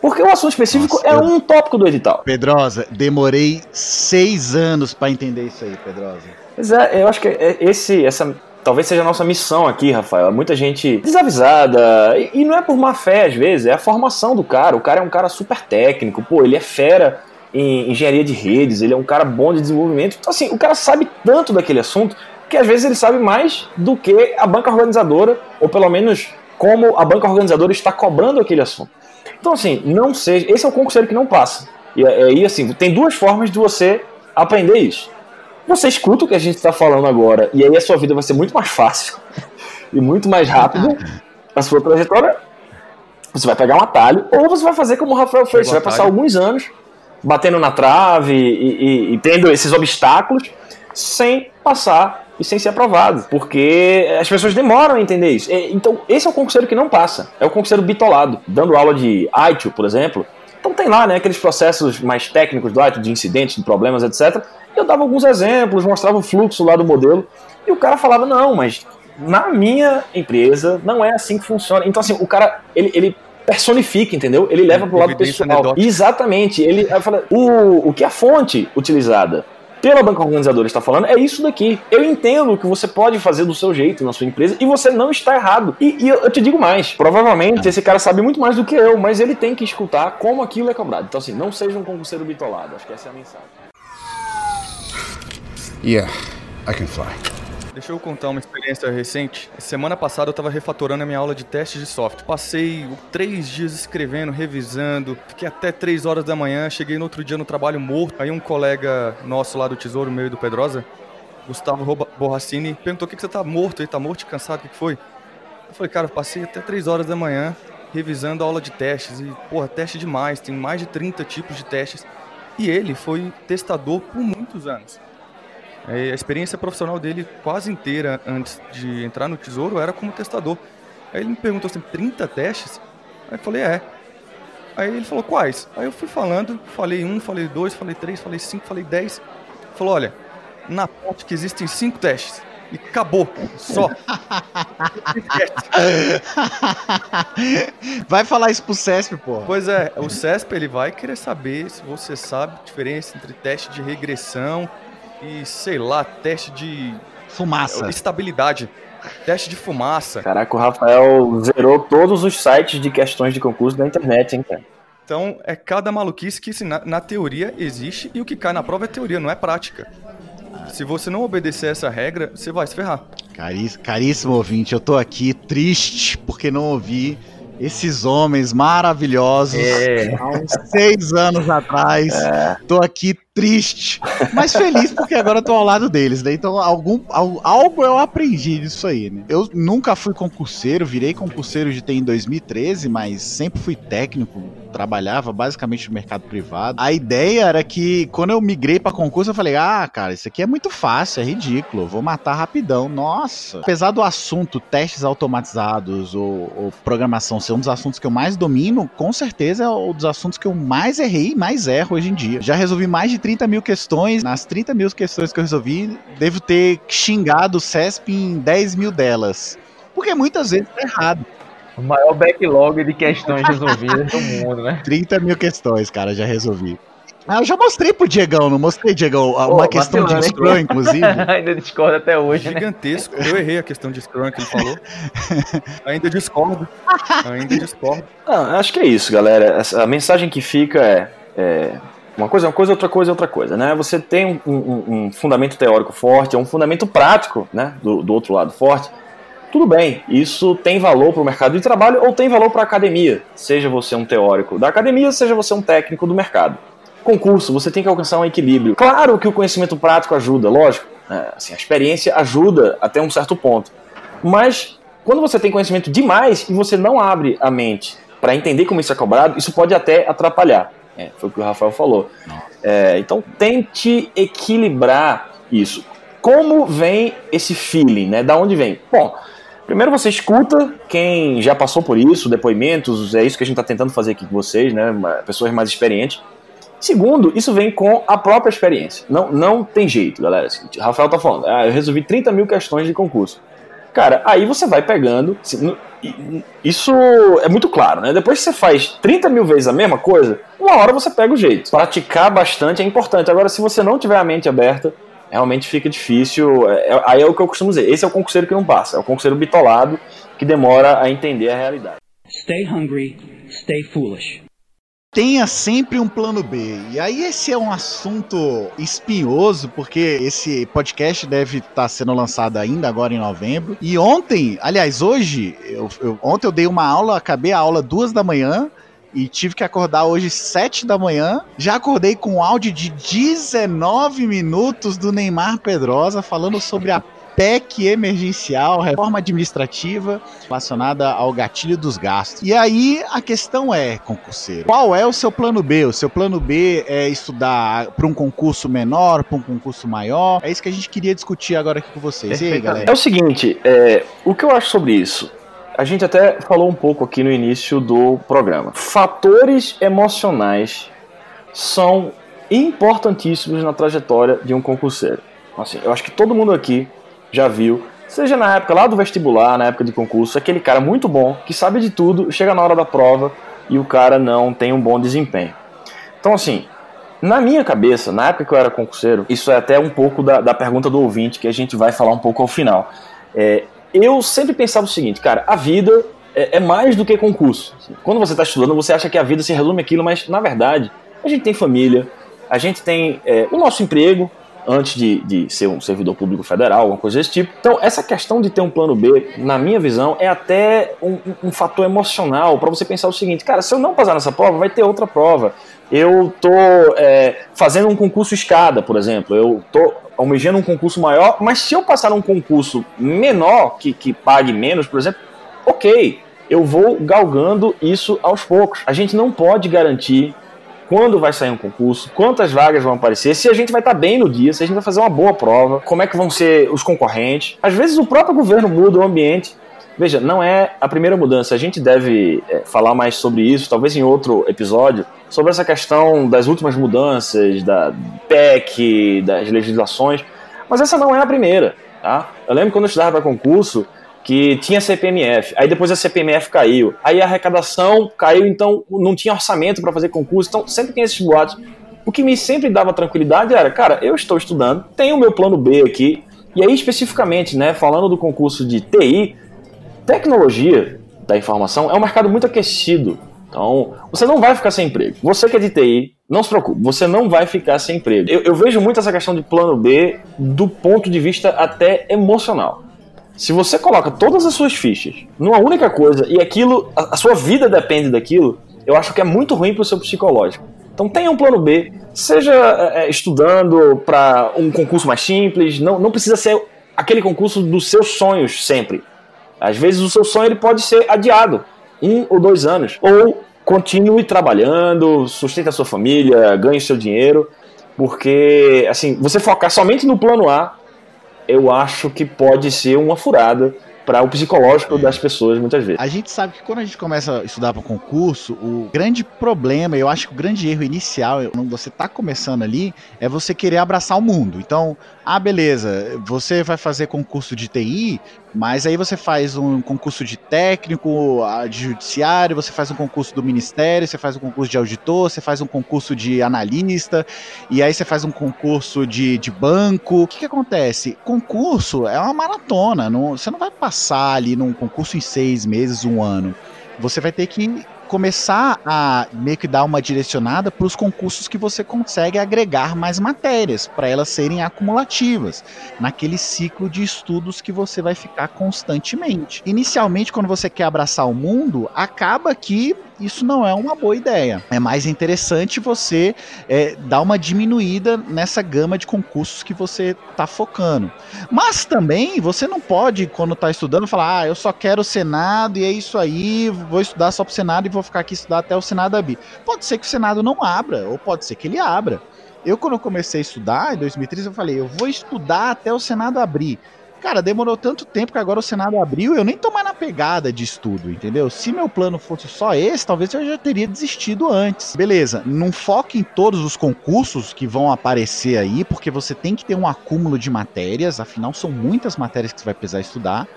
Porque o assunto específico Nossa, é um tópico do edital. Pedrosa, demorei seis anos para entender isso aí, Pedrosa. Pois é, eu acho que é esse, essa talvez seja a nossa missão aqui, Rafael. Muita gente desavisada. E, e, não é por má fé, às vezes, é a formação do cara. O cara é um cara super técnico, pô, ele é fera em engenharia de redes, ele é um cara bom de desenvolvimento. Então, assim, o cara sabe tanto daquele assunto que às vezes ele sabe mais do que a banca organizadora, ou pelo menos como a banca organizadora está cobrando aquele assunto. Então, assim, não seja. Esse é o concurseiro que não passa. E aí, assim, tem duas formas de você aprender isso. Você escuta o que a gente está falando agora, e aí a sua vida vai ser muito mais fácil [LAUGHS] e muito mais rápido. A sua trajetória, você vai pegar um atalho, ou você vai fazer como o Rafael fez. Você vai passar alguns anos batendo na trave e, e, e tendo esses obstáculos sem passar e sem ser aprovado, porque as pessoas demoram a entender isso. Então, esse é o concurseiro que não passa, é o concurseiro bitolado. Dando aula de ITIL, por exemplo, então tem lá né, aqueles processos mais técnicos do ITIL, de incidentes, de problemas, etc. Eu dava alguns exemplos, mostrava o fluxo lá do modelo, e o cara falava, não, mas na minha empresa não é assim que funciona. Então, assim, o cara, ele, ele personifica, entendeu? Ele leva para o lado pessoal. Anedótica. Exatamente. Ele fala, o, o que é a fonte utilizada? Pela banca organizadora está falando é isso daqui. Eu entendo que você pode fazer do seu jeito na sua empresa e você não está errado. E, e eu te digo mais: provavelmente esse cara sabe muito mais do que eu, mas ele tem que escutar como aquilo é cobrado. Então, assim, não seja um concurseiro bitolado. Acho que essa é a mensagem. Yeah, I can fly. Deixa eu contar uma experiência recente. Semana passada eu estava refatorando a minha aula de testes de software. Passei três dias escrevendo, revisando, fiquei até três horas da manhã, cheguei no outro dia no trabalho morto. Aí um colega nosso lá do Tesouro, meu e do Pedrosa, Gustavo Borracini, perguntou: o que, que você tá morto aí? Tá morto cansado? O que, que foi? Eu falei, cara, eu passei até três horas da manhã revisando a aula de testes. E, porra, teste demais, tem mais de 30 tipos de testes. E ele foi testador por muitos anos. É, a experiência profissional dele quase inteira antes de entrar no Tesouro era como testador. Aí ele me perguntou assim, 30 testes? Aí eu falei, é. Aí ele falou, quais? Aí eu fui falando, falei um, falei dois, falei três, falei cinco, falei dez. Falou, olha, na prática existem cinco testes. E acabou, só. [LAUGHS] vai falar isso pro CESP, pô. Pois é, o CESP ele vai querer saber se você sabe a diferença entre teste de regressão e, sei lá, teste de. Fumaça. Estabilidade. Teste de fumaça. Caraca, o Rafael zerou todos os sites de questões de concurso da internet, hein, cara? Então, é cada maluquice que na, na, teoria existe e o que cai na prova é teoria, não é prática. Se você não obedecer essa regra, você vai se ferrar. caríssimo ouvinte, eu tô aqui triste porque não ouvi esses homens maravilhosos é. há uns seis anos atrás. É. Tô aqui triste, mas feliz porque agora eu tô ao lado deles, né? Então algum, algo eu aprendi disso aí, né? Eu nunca fui concurseiro, virei concurseiro de TI em 2013, mas sempre fui técnico, trabalhava basicamente no mercado privado. A ideia era que quando eu migrei para concurso, eu falei: "Ah, cara, isso aqui é muito fácil, é ridículo, vou matar rapidão". Nossa. Apesar do assunto testes automatizados ou, ou programação ser um dos assuntos que eu mais domino, com certeza é um dos assuntos que eu mais errei e mais erro hoje em dia. Já resolvi mais de 30 mil questões. Nas 30 mil questões que eu resolvi, devo ter xingado o CESP em 10 mil delas. Porque muitas vezes tá errado. O maior backlog de questões resolvidas do mundo, né? 30 mil questões, cara, já resolvi. Ah, eu já mostrei pro Diegão, não mostrei, Diegão, uma questão de Scrum, inclusive. [LAUGHS] Ainda discorda até hoje, né? Gigantesco. Né? Eu errei a questão de Scrum que ele falou. [LAUGHS] Ainda discordo. Ainda discordo. Ah, acho que é isso, galera. A mensagem que fica é, é uma coisa é uma coisa, outra coisa é outra coisa, né? Você tem um, um, um fundamento teórico forte, é um fundamento prático, né? Do, do outro lado forte. Tudo bem, isso tem valor para o mercado de trabalho ou tem valor para a academia, seja você um teórico da academia, seja você um técnico do mercado. Concurso, você tem que alcançar um equilíbrio. Claro que o conhecimento prático ajuda, lógico, né? assim, a experiência ajuda até um certo ponto. Mas quando você tem conhecimento demais e você não abre a mente para entender como isso é cobrado, isso pode até atrapalhar. É, foi o que o Rafael falou. É, então tente equilibrar isso. como vem esse feeling, né? Da onde vem? Bom, primeiro você escuta quem já passou por isso, depoimentos, é isso que a gente está tentando fazer aqui com vocês, né? Pessoas mais experientes. Segundo, isso vem com a própria experiência. Não, não tem jeito, galera. Rafael tá falando, ah, eu resolvi 30 mil questões de concurso. Cara, aí você vai pegando. Isso é muito claro, né? Depois que você faz 30 mil vezes a mesma coisa, uma hora você pega o jeito. Praticar bastante é importante. Agora, se você não tiver a mente aberta, realmente fica difícil. É, é, aí é o que eu costumo dizer: esse é o concurseiro que não passa, é o concurseiro bitolado que demora a entender a realidade. Stay hungry, stay foolish tenha sempre um plano B. E aí esse é um assunto espinhoso, porque esse podcast deve estar tá sendo lançado ainda agora em novembro. E ontem, aliás, hoje, eu, eu, ontem eu dei uma aula, acabei a aula duas da manhã. E tive que acordar hoje sete da manhã. Já acordei com um áudio de 19 minutos do Neymar Pedrosa falando sobre a PEC emergencial, reforma administrativa relacionada ao gatilho dos gastos. E aí a questão é, concurseiro, qual é o seu plano B? O seu plano B é estudar para um concurso menor, para um concurso maior? É isso que a gente queria discutir agora aqui com vocês. E aí, galera? É o seguinte, é, o que eu acho sobre isso? A gente até falou um pouco aqui no início do programa. Fatores emocionais são importantíssimos na trajetória de um concurseiro. Assim, eu acho que todo mundo aqui já viu, seja na época lá do vestibular, na época de concurso, aquele cara muito bom, que sabe de tudo, chega na hora da prova e o cara não tem um bom desempenho. Então, assim, na minha cabeça, na época que eu era concurseiro, isso é até um pouco da, da pergunta do ouvinte, que a gente vai falar um pouco ao final. É, eu sempre pensava o seguinte, cara, a vida é, é mais do que concurso. Quando você está estudando, você acha que a vida se resume aquilo, mas na verdade, a gente tem família, a gente tem é, o nosso emprego, antes de, de ser um servidor público federal, alguma coisa desse tipo. Então, essa questão de ter um plano B, na minha visão, é até um, um fator emocional para você pensar o seguinte: cara, se eu não passar nessa prova, vai ter outra prova. Eu tô é, fazendo um concurso escada, por exemplo. Eu tô almejando um concurso maior, mas se eu passar um concurso menor, que, que pague menos, por exemplo, ok. Eu vou galgando isso aos poucos. A gente não pode garantir quando vai sair um concurso, quantas vagas vão aparecer, se a gente vai estar bem no dia, se a gente vai fazer uma boa prova, como é que vão ser os concorrentes. Às vezes o próprio governo muda o ambiente. Veja, não é a primeira mudança. A gente deve é, falar mais sobre isso, talvez em outro episódio, sobre essa questão das últimas mudanças, da PEC, das legislações. Mas essa não é a primeira. Tá? Eu lembro quando eu estudava para concurso, que tinha CPMF, aí depois a CPMF caiu, aí a arrecadação caiu, então não tinha orçamento para fazer concurso, então sempre tem esses boatos. O que me sempre dava tranquilidade era, cara, eu estou estudando, tenho o meu plano B aqui, e aí especificamente, né, falando do concurso de TI, tecnologia da informação é um mercado muito aquecido. Então, você não vai ficar sem emprego. Você que é de TI, não se preocupe, você não vai ficar sem emprego. Eu, eu vejo muito essa questão de plano B do ponto de vista até emocional. Se você coloca todas as suas fichas numa única coisa e aquilo, a, a sua vida depende daquilo, eu acho que é muito ruim para o seu psicológico. Então tenha um plano B, seja é, é estudando para um concurso mais simples, não, não precisa ser aquele concurso dos seus sonhos sempre. Às vezes o seu sonho ele pode ser adiado, um ou dois anos. Ou continue trabalhando, sustente a sua família, ganhe seu dinheiro, porque assim, você focar somente no plano A eu acho que pode ser uma furada para o psicológico das pessoas muitas vezes. A gente sabe que quando a gente começa a estudar para concurso, o grande problema, eu acho que o grande erro inicial, quando você está começando ali, é você querer abraçar o mundo. Então, ah, beleza, você vai fazer concurso de TI, mas aí você faz um concurso de técnico, de judiciário, você faz um concurso do ministério, você faz um concurso de auditor, você faz um concurso de analista, e aí você faz um concurso de, de banco. O que, que acontece? Concurso é uma maratona, não, você não vai passar ali num concurso em seis meses, um ano. Você vai ter que começar a meio que dar uma direcionada para os concursos que você consegue agregar mais matérias, para elas serem acumulativas, naquele ciclo de estudos que você vai ficar constantemente. Inicialmente, quando você quer abraçar o mundo, acaba que isso não é uma boa ideia. É mais interessante você é, dar uma diminuída nessa gama de concursos que você está focando. Mas também você não pode, quando está estudando, falar: ah, eu só quero o Senado e é isso aí, vou estudar só para o Senado e vou ficar aqui estudar até o Senado abrir. Pode ser que o Senado não abra, ou pode ser que ele abra. Eu, quando eu comecei a estudar, em 2013, eu falei, eu vou estudar até o Senado abrir. Cara, demorou tanto tempo que agora o Senado abriu, eu nem tô mais na pegada de estudo, entendeu? Se meu plano fosse só esse, talvez eu já teria desistido antes. Beleza, não foque em todos os concursos que vão aparecer aí, porque você tem que ter um acúmulo de matérias, afinal são muitas matérias que você vai precisar estudar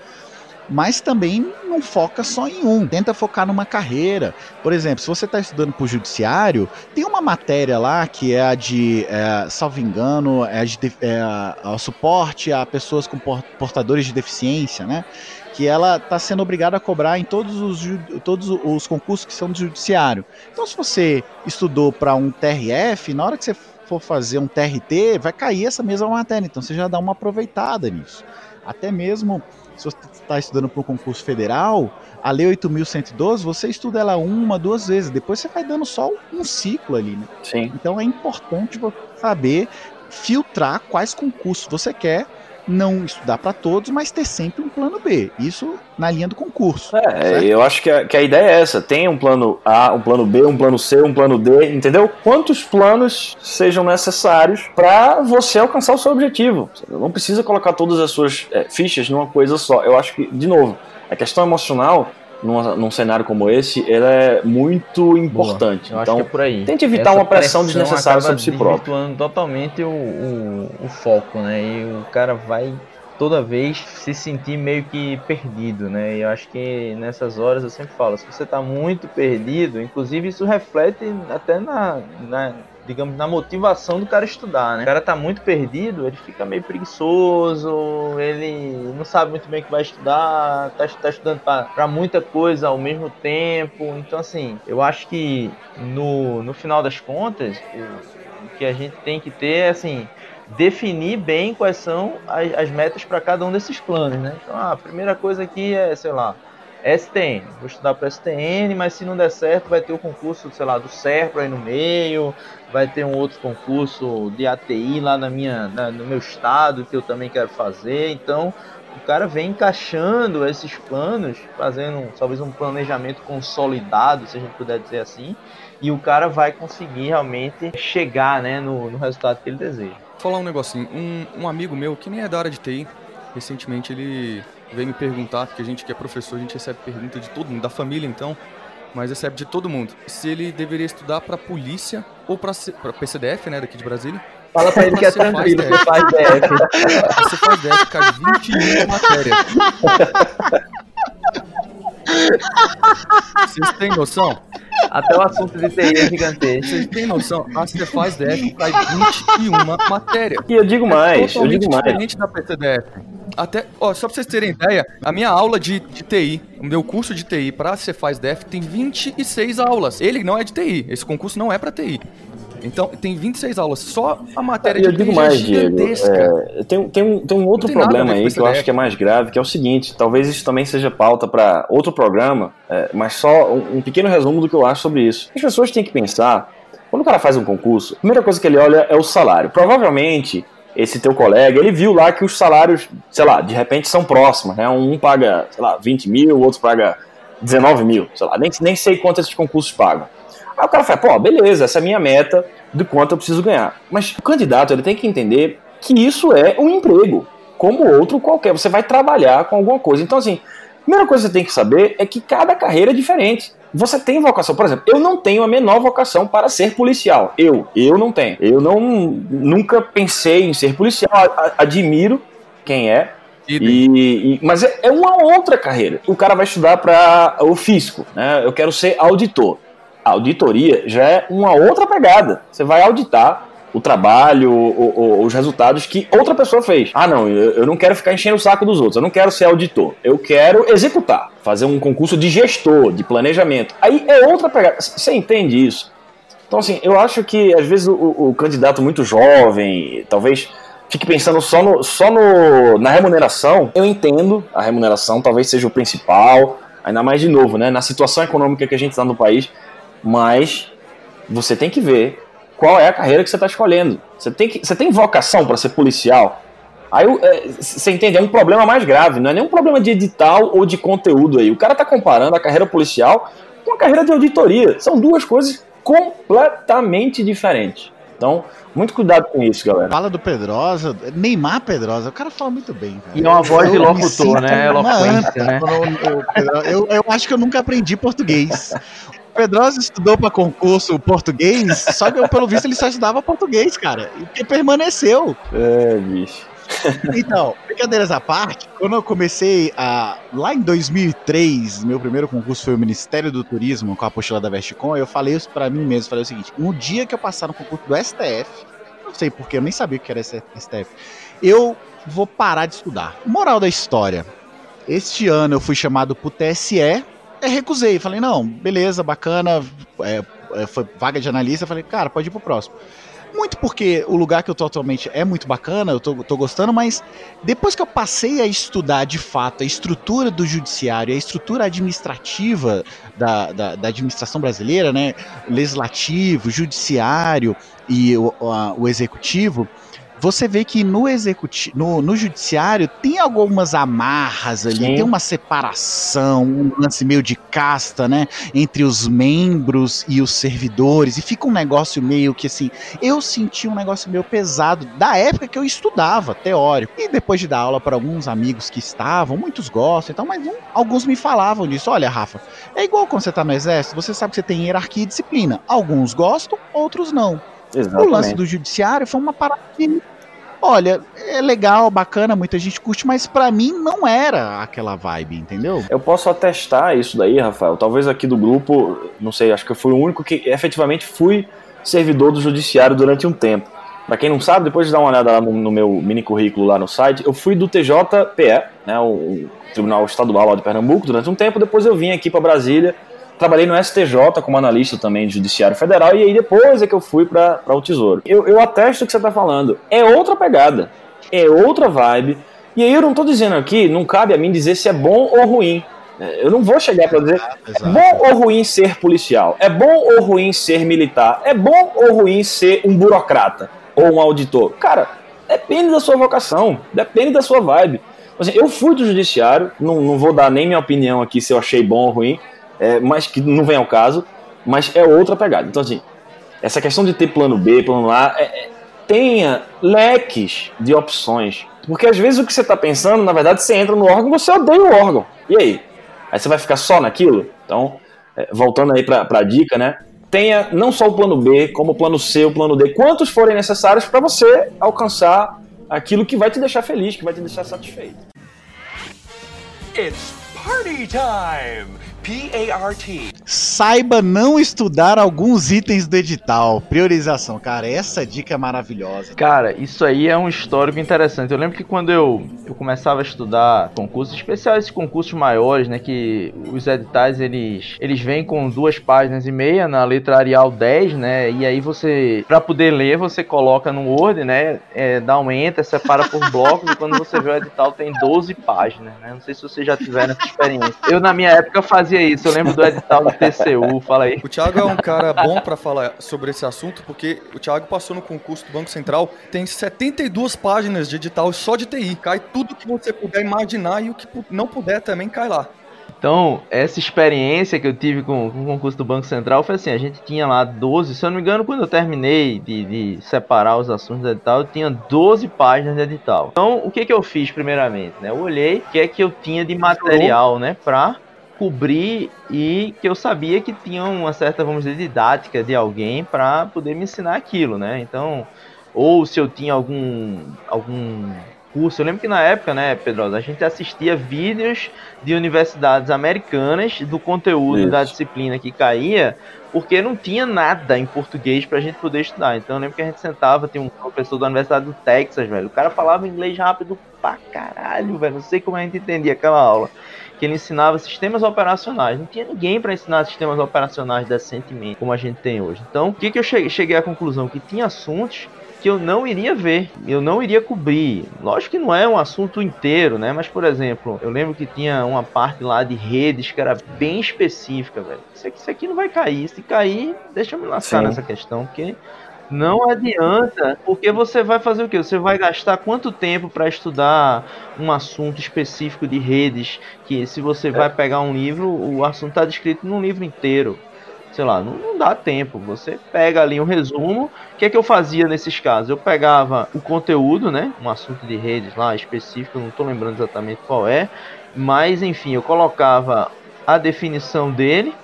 mas também não foca só em um, tenta focar numa carreira. Por exemplo, se você está estudando para o judiciário, tem uma matéria lá que é a de, é, salvo engano, é a de é, a suporte a pessoas com portadores de deficiência, né? Que ela está sendo obrigada a cobrar em todos os, todos os concursos que são do judiciário. Então, se você estudou para um TRF, na hora que você for fazer um TRT, vai cair essa mesma matéria. Então, você já dá uma aproveitada nisso. Até mesmo se você está estudando para um concurso federal, a Lei 8.112, você estuda ela uma, duas vezes, depois você vai dando só um ciclo ali, né? Sim. Então é importante você saber filtrar quais concursos você quer não estudar para todos, mas ter sempre um plano B. Isso na linha do concurso. É, certo? eu acho que a, que a ideia é essa: tem um plano A, um plano B, um plano C, um plano D, entendeu? Quantos planos sejam necessários para você alcançar o seu objetivo? Você não precisa colocar todas as suas é, fichas numa coisa só. Eu acho que, de novo, a questão emocional num, num cenário como esse, ela é muito importante. Boa, então, é por aí. tente evitar Essa uma pressão, pressão desnecessária sobre si próprio. totalmente o, o, o foco, né? E o cara vai toda vez se sentir meio que perdido, né? E eu acho que nessas horas eu sempre falo, se você está muito perdido, inclusive isso reflete até na, na digamos, na motivação do cara estudar, né? O cara tá muito perdido, ele fica meio preguiçoso, ele não sabe muito bem o que vai estudar, tá, tá estudando para muita coisa ao mesmo tempo. Então, assim, eu acho que no, no final das contas, o que a gente tem que ter é, assim, definir bem quais são as, as metas para cada um desses planos, né? Então, a primeira coisa aqui é, sei lá, STN. Vou estudar para STN, mas se não der certo, vai ter o concurso, sei lá, do SERPRO aí no meio, vai ter um outro concurso de ATI lá na minha, na, no meu estado que eu também quero fazer. Então, o cara vem encaixando esses planos, fazendo talvez um planejamento consolidado, se a gente puder dizer assim, e o cara vai conseguir realmente chegar né, no, no resultado que ele deseja. Vou falar um negocinho. Um, um amigo meu, que nem é da área de TI, recentemente ele veio me perguntar, porque a gente que é professor, a gente recebe pergunta de todo mundo, da família então, mas recebe de todo mundo. Se ele deveria estudar para polícia ou para PCDF, né, daqui de Brasília. Fala pra ele que é tranquilo, você faz DF. Você faz DF, cara, 21 matérias. Vocês têm noção? Até o assunto de TI é gigantesco. Vocês têm noção? A Cefaz DF cai 21 matérias. E eu digo mais, é eu digo mais. diferente da PCDF. Até, ó, só pra vocês terem ideia, a minha aula de, de TI, o meu curso de TI pra Cefaz DF tem 26 aulas. Ele não é de TI, esse concurso não é pra TI. Então, tem 26 aulas. Só a matéria de eu digo mais, Diego, é, tem, tem, um, tem um outro tem problema aí que eu acho que é mais grave, que é o seguinte, talvez isso também seja pauta para outro programa, é, mas só um, um, pequeno resumo do que eu acho sobre isso. As pessoas têm que pensar, quando o cara faz um concurso, a primeira coisa que ele olha é o salário. Provavelmente, esse teu colega, ele viu lá que os salários, sei lá, de repente são próximos, né? Um paga, sei lá, 20 mil, o outro paga 19 mil, sei lá, nem, nem sei quanto esses concursos pagam. Aí o cara fala, pô, beleza, essa é a minha meta do quanto eu preciso ganhar. Mas o candidato ele tem que entender que isso é um emprego, como outro qualquer. Você vai trabalhar com alguma coisa. Então, assim, a primeira coisa que você tem que saber é que cada carreira é diferente. Você tem vocação, por exemplo, eu não tenho a menor vocação para ser policial. Eu, eu não tenho. Eu não nunca pensei em ser policial. Admiro quem é, e, e, mas é, é, uma outra carreira. O cara vai estudar para o fisco, né? Eu quero ser auditor auditoria já é uma outra pegada. Você vai auditar o trabalho, o, o, os resultados que outra pessoa fez. Ah, não, eu, eu, não quero ficar enchendo o saco dos outros, eu não quero ser auditor, eu quero executar, fazer um concurso de gestor, de planejamento. Aí é outra pegada. Você entende isso? Então, assim, eu acho que às vezes o, o candidato muito jovem, talvez fique pensando só, no, só no, na remuneração. Eu entendo, a remuneração talvez seja o principal, ainda mais de novo, né? Na situação econômica que a gente está no país, mas você tem que ver qual é a carreira que você está escolhendo. Você tem, que, você tem vocação para ser policial? Aí é, você entende? É um problema mais grave, não é nem um problema de edital ou de conteúdo aí. O cara está comparando a carreira policial com a carreira de auditoria. São duas coisas completamente diferentes. Então, muito cuidado com isso, galera. Fala do Pedrosa, Neymar Pedrosa, o cara fala muito bem, cara. E é uma voz de locutor, né? Eloquência, né? Eu, eu acho que eu nunca aprendi português. Pedrosa estudou para concurso português, só que pelo visto ele só estudava português, cara. E que permaneceu. É, bicho. [LAUGHS] Então, brincadeiras à parte, quando eu comecei a. Lá em 2003, meu primeiro concurso foi o Ministério do Turismo, com a apostila da Vestcom, eu falei isso pra mim mesmo. Falei o seguinte: no dia que eu passar no concurso do STF, não sei porque, eu nem sabia o que era STF, eu vou parar de estudar. Moral da história: este ano eu fui chamado pro TSE, recusei. Falei, não, beleza, bacana, é, é, foi vaga de analista. Falei, cara, pode ir pro próximo. Muito porque o lugar que eu tô atualmente é muito bacana, eu tô, tô gostando, mas depois que eu passei a estudar de fato a estrutura do judiciário, a estrutura administrativa da, da, da administração brasileira, né? Legislativo, judiciário e o, a, o executivo, você vê que no executivo, no, no judiciário tem algumas amarras ali, Sim. tem uma separação, um lance meio de casta, né, entre os membros e os servidores, e fica um negócio meio que assim, eu senti um negócio meio pesado da época que eu estudava teórico. E depois de dar aula para alguns amigos que estavam, muitos gostam, então, mas um, alguns me falavam disso. Olha, Rafa, é igual quando você tá no exército, você sabe que você tem hierarquia e disciplina. Alguns gostam, outros não. Exatamente. O lance do judiciário foi uma parada que, olha, é legal, bacana, muita gente curte, mas para mim não era aquela vibe, entendeu? Eu posso atestar isso daí, Rafael. Talvez aqui do grupo, não sei, acho que eu fui o único que efetivamente fui servidor do judiciário durante um tempo. Para quem não sabe, depois de dar uma olhada lá no, no, meu mini currículo lá no site, eu fui do TJPE, né, o, o Tribunal Estadual lá de Pernambuco, durante um tempo. Depois eu vim aqui para Brasília trabalhei no STJ como analista também de Judiciário Federal e aí depois é que eu fui para o Tesouro. Eu, eu atesto o que você está falando. É outra pegada, é outra vibe. E aí eu não estou dizendo aqui, não cabe a mim dizer se é bom ou ruim. É, eu não vou chegar para dizer é bom ou ruim ser policial, é bom ou ruim ser militar, é bom ou ruim ser um burocrata ou um auditor. Cara, depende da sua vocação, depende da sua vibe. Assim, eu fui do judiciário, não, não vou dar nem minha opinião aqui se eu achei bom ou ruim, é, mas que não vem ao caso, mas é outra pegada. Então, assim, essa questão de ter plano B, plano A, é, é, tenha leques de opções. Porque às vezes o que você está pensando, na verdade, você entra no órgão você odeia o órgão. E aí? Aí você vai ficar só naquilo? Então, é, voltando aí para a dica, né? Tenha não só o plano B, como o plano C, o plano D, quantos forem necessários para você alcançar aquilo que vai te deixar feliz, que vai te deixar satisfeito. It's party time! P-A-R-T. Saiba não estudar alguns itens do edital. Priorização. Cara, essa dica é maravilhosa. Cara, isso aí é um histórico interessante. Eu lembro que quando eu, eu começava a estudar concursos, especiais esses concursos maiores, né? Que os editais eles, eles vêm com duas páginas e meia na letra Arial 10, né? E aí você, para poder ler, você coloca no Word, né? É, dá um enter, separa por [LAUGHS] blocos e quando você vê o edital tem 12 páginas, né? Não sei se você já tiver essa experiência. Eu, na minha época, fazia fazia isso. Eu lembro do edital do TCU. Fala aí. O Thiago é um cara bom para falar sobre esse assunto, porque o Thiago passou no concurso do Banco Central. Tem 72 páginas de edital só de TI. Cai tudo que você puder imaginar e o que não puder também cai lá. Então, essa experiência que eu tive com, com, o concurso do Banco Central foi assim: a gente tinha lá 12, se eu não me engano, quando eu terminei de, de separar os assuntos do edital, eu tinha 12 páginas de edital. Então, o que, que eu fiz primeiramente? Né? Eu olhei o que é que eu tinha de material né, para cobrir e que eu sabia que tinha uma certa, vamos dizer, didática de alguém para poder me ensinar aquilo, né? Então, ou se eu tinha algum algum curso, eu lembro que na época, né, Pedrosa, a gente assistia vídeos de universidades americanas do conteúdo Isso. da disciplina que caía, porque não tinha nada em português para a gente poder estudar. Então eu lembro que a gente sentava, tinha um professor da Universidade do Texas, velho, o cara falava inglês rápido pra caralho, velho, não sei como a gente entendia aquela aula que ele ensinava sistemas operacionais. Não tinha ninguém para ensinar sistemas operacionais decentemente, como a gente tem hoje. Então, o que, que eu cheguei à conclusão? Que tinha assuntos que eu não iria ver, eu não iria cobrir. Lógico que não é um assunto inteiro, né? Mas, por exemplo, eu lembro que tinha uma parte lá de redes que era bem específica, velho. Isso aqui, isso aqui não vai cair. Se cair, deixa eu me lascar Sim. nessa questão, porque não adianta, porque você vai fazer o quê? Você vai gastar quanto tempo para estudar um assunto específico de redes? Que se você vai pegar um livro, o assunto está descrito num livro inteiro. sei lá, não, não, dá tempo. Você pega ali um resumo. O que é que eu fazia nesses casos? Eu pegava o conteúdo, né? Um assunto de redes lá específico, não estou lembrando exatamente qual é. Mas enfim, eu colocava a definição dele,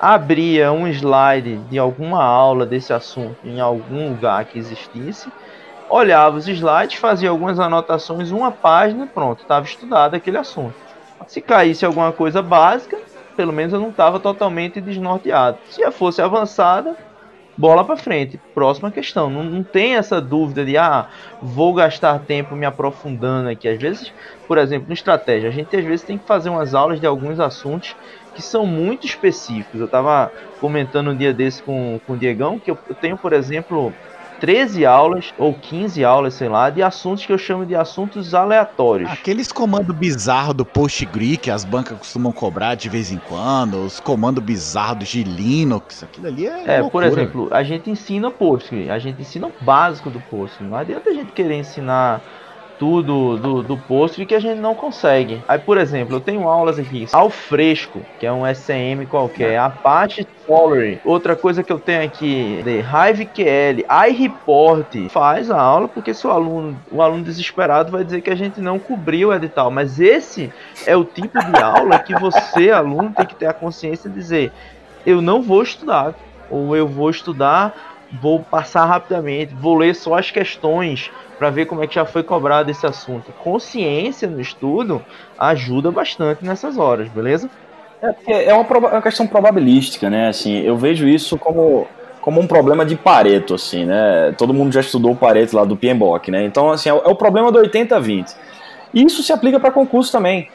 abria um slide de alguma aula desse assunto em algum lugar que existisse, olhava os slides, fazia algumas anotações, uma página, pronto, estava estudado aquele assunto. Se caísse alguma coisa básica, pelo menos eu não estava totalmente desnorteado. Se fosse avançada, bola para frente. Próxima questão. Não, não tem essa dúvida de, ah, vou gastar tempo me aprofundando aqui. Às vezes, por exemplo, no estratégia, a gente às vezes tem que fazer umas aulas de alguns assuntos que são muito específicos. Eu estava comentando um dia desse com, com o Diegão que eu, eu tenho, por exemplo, 13 aulas ou 15 aulas, sei lá, de assuntos que eu chamo de assuntos aleatórios. Aqueles comandos bizarros do PostGrid que as bancas costumam cobrar de vez em quando, os comandos bizarros de Linux, aquilo ali é. É, loucura. por exemplo, a gente ensina PostGrid, a gente ensina o básico do PostGrid. Não adianta a gente querer ensinar tudo do, do posto e que a gente não consegue. Aí, por exemplo, eu tenho aulas aqui ao fresco, que é um SM qualquer, Apache Tolerance. Outra coisa que eu tenho aqui, de HiveQL, iReport, faz a aula porque se o aluno, o aluno desesperado vai dizer que a gente não cobriu o edital, mas esse é o tipo de aula que você, aluno, tem que ter a consciência de dizer, eu não vou estudar, ou eu vou estudar, vou passar rapidamente, vou ler só as questões para ver como é que já foi cobrado esse assunto. Consciência no estudo ajuda bastante nessas horas, beleza? É, é uma, uma questão probabilística, né? Assim, eu vejo isso como, como um problema de Pareto, assim, né? Todo mundo já estudou o Pareto lá do PMBOK, né? Então, assim, é, o, é problema do 80-20. E isso se aplica para concurso também.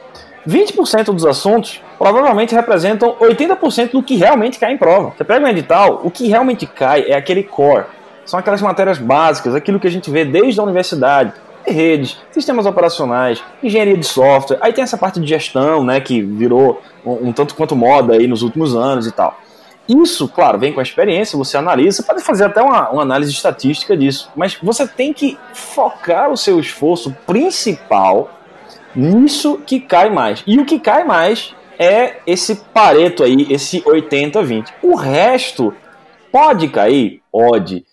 20% dos assuntos provavelmente representam 80% do que realmente cai em prova. Você pega um edital, o que realmente cai é aquele core, são aquelas matérias básicas, aquilo que a gente vê desde a universidade, redes, sistemas operacionais, engenharia de software, aí tem essa parte de gestão, né, que virou um, um tanto quanto moda aí nos últimos anos e tal. Isso, claro, vem com a experiência, você analisa, você pode fazer até uma, uma análise estatística disso, mas você tem que focar o seu esforço principal nisso que cai mais. E o que cai mais é esse pareto aí, esse 80-20. O resto pode cair? Pode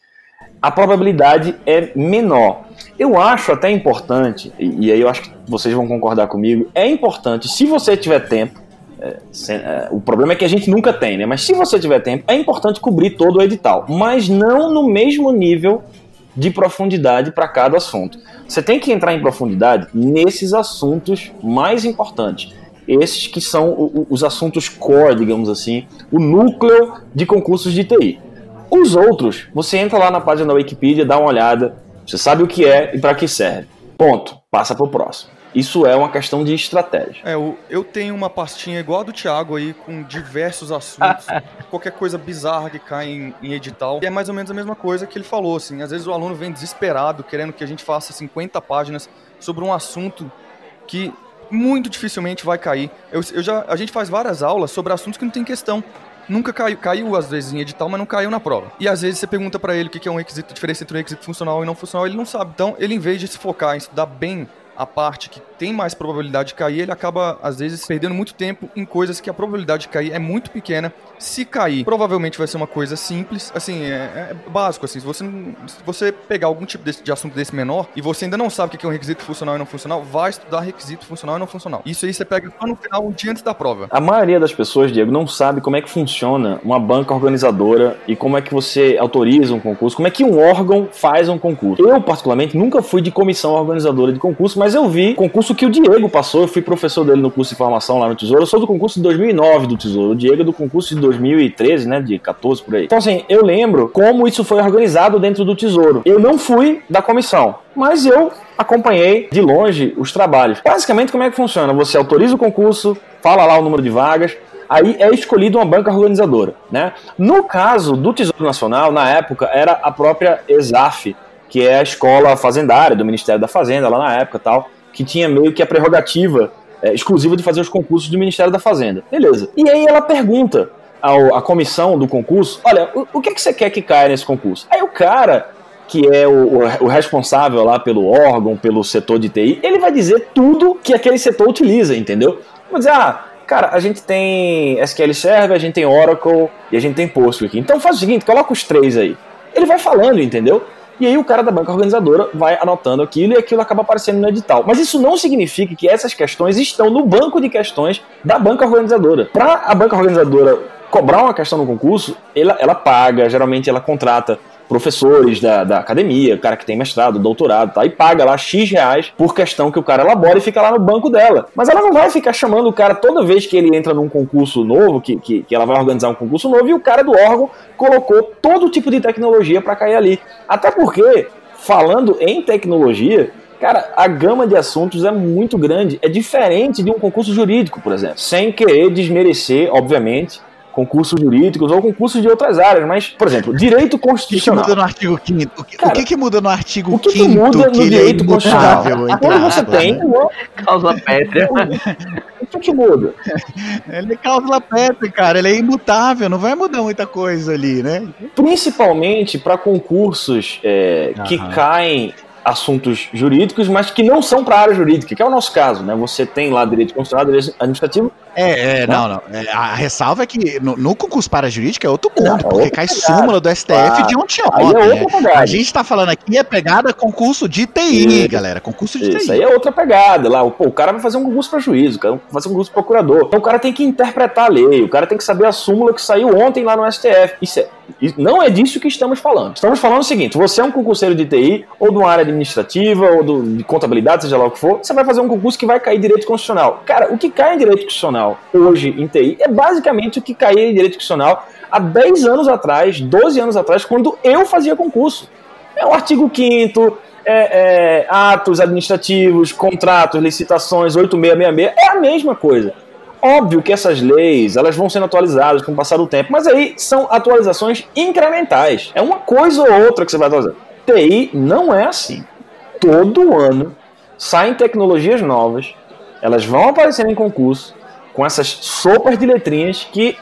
a probabilidade é menor. Eu acho até importante, e, aí eu acho que vocês vão concordar comigo, é importante, se você tiver tempo, é, é, o problema é que a gente nunca tem, né? Mas se você tiver tempo, é importante cobrir todo o edital, mas não no mesmo nível de profundidade para cada assunto. Você tem que entrar em profundidade nesses assuntos mais importantes. Esses que são os assuntos core, digamos assim, o núcleo de concursos de TI. Os outros, você entra lá na página da Wikipedia, dá uma olhada, você sabe o que é e para que serve. Ponto. Passa para o próximo. Isso é uma questão de estratégia. É, eu, eu tenho uma pastinha igual a do Thiago aí, com diversos assuntos, [LAUGHS] qualquer coisa bizarra que cai em, em, edital. E é mais ou menos a mesma coisa que ele falou, assim. Às vezes o aluno vem desesperado, querendo que a gente faça 50 páginas sobre um assunto que muito dificilmente vai cair. Eu, eu já, a gente faz várias aulas sobre assuntos que não tem questão nunca caiu, caiu às vezes em edital, mas não caiu na prova. E às vezes você pergunta para ele o que é um requisito, diferença entre um requisito funcional e não funcional, ele não sabe. Então, ele em vez de se focar em estudar bem a parte que tem mais probabilidade de cair, ele acaba, às vezes, perdendo muito tempo em coisas que a probabilidade de cair é muito pequena. Se cair, provavelmente vai ser uma coisa simples, assim, é, é básico, assim, se você, se você pegar algum tipo desse, de assunto desse menor e você ainda não sabe o que é um requisito funcional e não funcional, vai estudar requisito funcional e não funcional. Isso aí você pega só no final, um dia antes da prova. A maioria das pessoas, Diego, não sabe como é que funciona uma banca organizadora e como é que você autoriza um concurso, como é que um órgão faz um concurso. Eu, particularmente, nunca fui de comissão organizadora de concurso, mas mas eu vi concurso que o Diego passou, eu fui professor dele no curso de formação lá no Tesouro, eu sou do concurso de 2009 do Tesouro, o Diego é do concurso de 2013, né, de 14 por aí. Então assim, eu lembro como isso foi organizado dentro do Tesouro. Eu não fui da comissão, mas eu acompanhei de longe os trabalhos. Basicamente, como é que funciona? Você autoriza o concurso, fala lá o número de vagas, aí é escolhida uma banca organizadora, né? No caso do Tesouro Nacional, na época, era a própria ESAF, que é a escola fazendária do Ministério da Fazenda, lá na época tal, que tinha meio que a prerrogativa é, exclusiva de fazer os concursos do Ministério da Fazenda. Beleza. E aí ela pergunta ao, à comissão do concurso: olha, o, o que, é que você quer que caia nesse concurso? Aí o cara que é o, o, responsável lá pelo órgão, pelo setor de TI, ele vai dizer tudo que aquele setor utiliza, entendeu? Vai dizer, ah, cara, a gente tem SQL Server, a gente tem Oracle e a gente tem Postgre aqui. Então faz o seguinte, coloca os três aí. Ele vai falando, entendeu? E aí o cara da banca organizadora vai anotando aquilo e aquilo acaba aparecendo no edital. Mas isso não significa que essas questões estão no banco de questões da banca organizadora. Para a banca organizadora cobrar uma questão no concurso, ela, ela paga, geralmente ela contrata professores da, da academia, cara que tem mestrado, doutorado, tá, e paga lá X reais por questão que o cara elabora e fica lá no banco dela. Mas ela não vai ficar chamando o cara toda vez que ele entra num concurso novo, que, que, que ela vai organizar um concurso novo, e o cara do órgão colocou todo tipo de tecnologia para cair ali. Até porque, falando em tecnologia, Cara, a gama de assuntos é muito grande. É diferente de um concurso jurídico, por exemplo. Sem querer desmerecer, obviamente, concursos jurídicos ou concursos de outras áreas, mas, por exemplo, direito constitucional. O que, muda no artigo 5 o, que, Cara, o que, que muda no artigo 5 O que, que muda no é direito é constitucional? Quando você tem né? causa pétrea. [LAUGHS] O que, que muda? Ele é cláusula pétrea, cara, ele é imutável, não vai mudar muita coisa ali, né? Principalmente para concursos é, que caem assuntos jurídicos, mas que não são para a área jurídica, que é o nosso caso, né? Você tem lá direito constitucional, direito administrativo. É, é não, não. É, a ressalva é que no, no concurso para a jurídica é outro ponto, não, é porque cai pegada. súmula do STF ah, de ontem é né? A gente está falando aqui é pegada concurso de TI, galera, concurso de Isso TI. Isso aí é outra pegada. Lá, pô, o cara vai fazer um concurso para juiz, o cara vai fazer um concurso para procurador. Então o cara tem que interpretar a lei, o cara tem que saber a súmula que saiu ontem lá no STF. Isso é, não é disso que estamos falando. Estamos falando o seguinte: você é um concurseiro de TI ou de uma área administrativa ou do, de contabilidade, seja lá o que for, você vai fazer um concurso que vai cair direito constitucional. Cara, o que cai em direito constitucional hoje em TI é basicamente o que caía em direito constitucional há 10 anos atrás, 12 anos atrás, quando eu fazia concurso. É o artigo 5 é, é, atos administrativos, contratos, licitações, 8666, é a mesma coisa. Óbvio que essas leis elas vão sendo atualizadas com o passar do tempo, mas aí são atualizações incrementais. É uma coisa ou outra que você vai atualizar. TI não é assim. Todo ano saem tecnologias novas, elas vão aparecendo em concurso com essas sopas de letrinhas que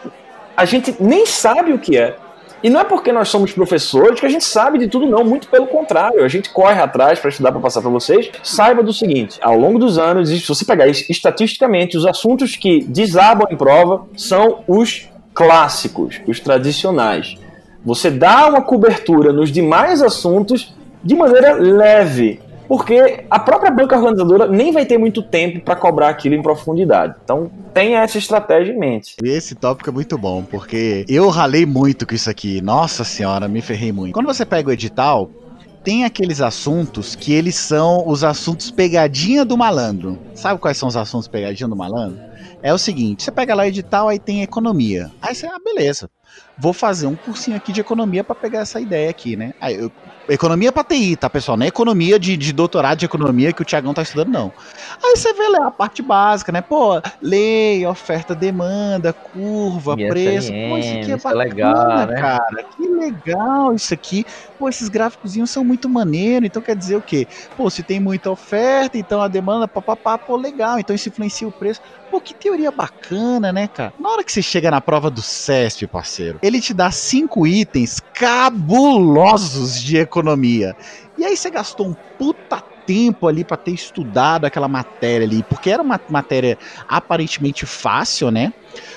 a gente nem sabe o que é. E não é porque nós somos professores que a gente sabe de tudo, não. Muito pelo contrário. A gente corre atrás para estudar, para passar para vocês. Saiba do seguinte: ao longo dos anos, se você pegar estatisticamente, os assuntos que desabam em prova são os clássicos, os tradicionais. Você dá uma cobertura nos demais assuntos de maneira leve, porque a própria banca organizadora nem vai ter muito tempo para cobrar aquilo em profundidade. Então, tenha essa estratégia em mente. Esse tópico é muito bom, porque eu ralei muito com isso aqui. Nossa senhora, me ferrei muito. Quando você pega o edital, tem aqueles assuntos que eles são os assuntos pegadinha do malandro. Sabe quais são os assuntos pegadinha do malandro? É o seguinte, você pega lá o edital, aí tem economia. Aí você, ah, beleza. Vou fazer um cursinho aqui de economia para pegar essa ideia aqui, né? Aí eu Economia pra TI, tá, pessoal? Não é economia de, de doutorado de economia que o Tiagão tá estudando, não. Aí você vê lá a parte básica, né? Pô, lei, oferta, demanda, curva, preço. Pô, isso aqui é, é bacana, é legal, né? cara. Que legal isso aqui. Pô, esses gráficos são muito maneiros. Então quer dizer o quê? Pô, se tem muita oferta, então a demanda, papapá, pô, legal. Então isso influencia o preço. Pô, que teoria bacana, né, cara? Na hora que você chega na prova do CESP, parceiro, ele te dá cinco itens cabulosos de economia. E aí você gastou um puta tempo ali para ter estudado aquela matéria ali, porque era uma matéria aparentemente fácil, né?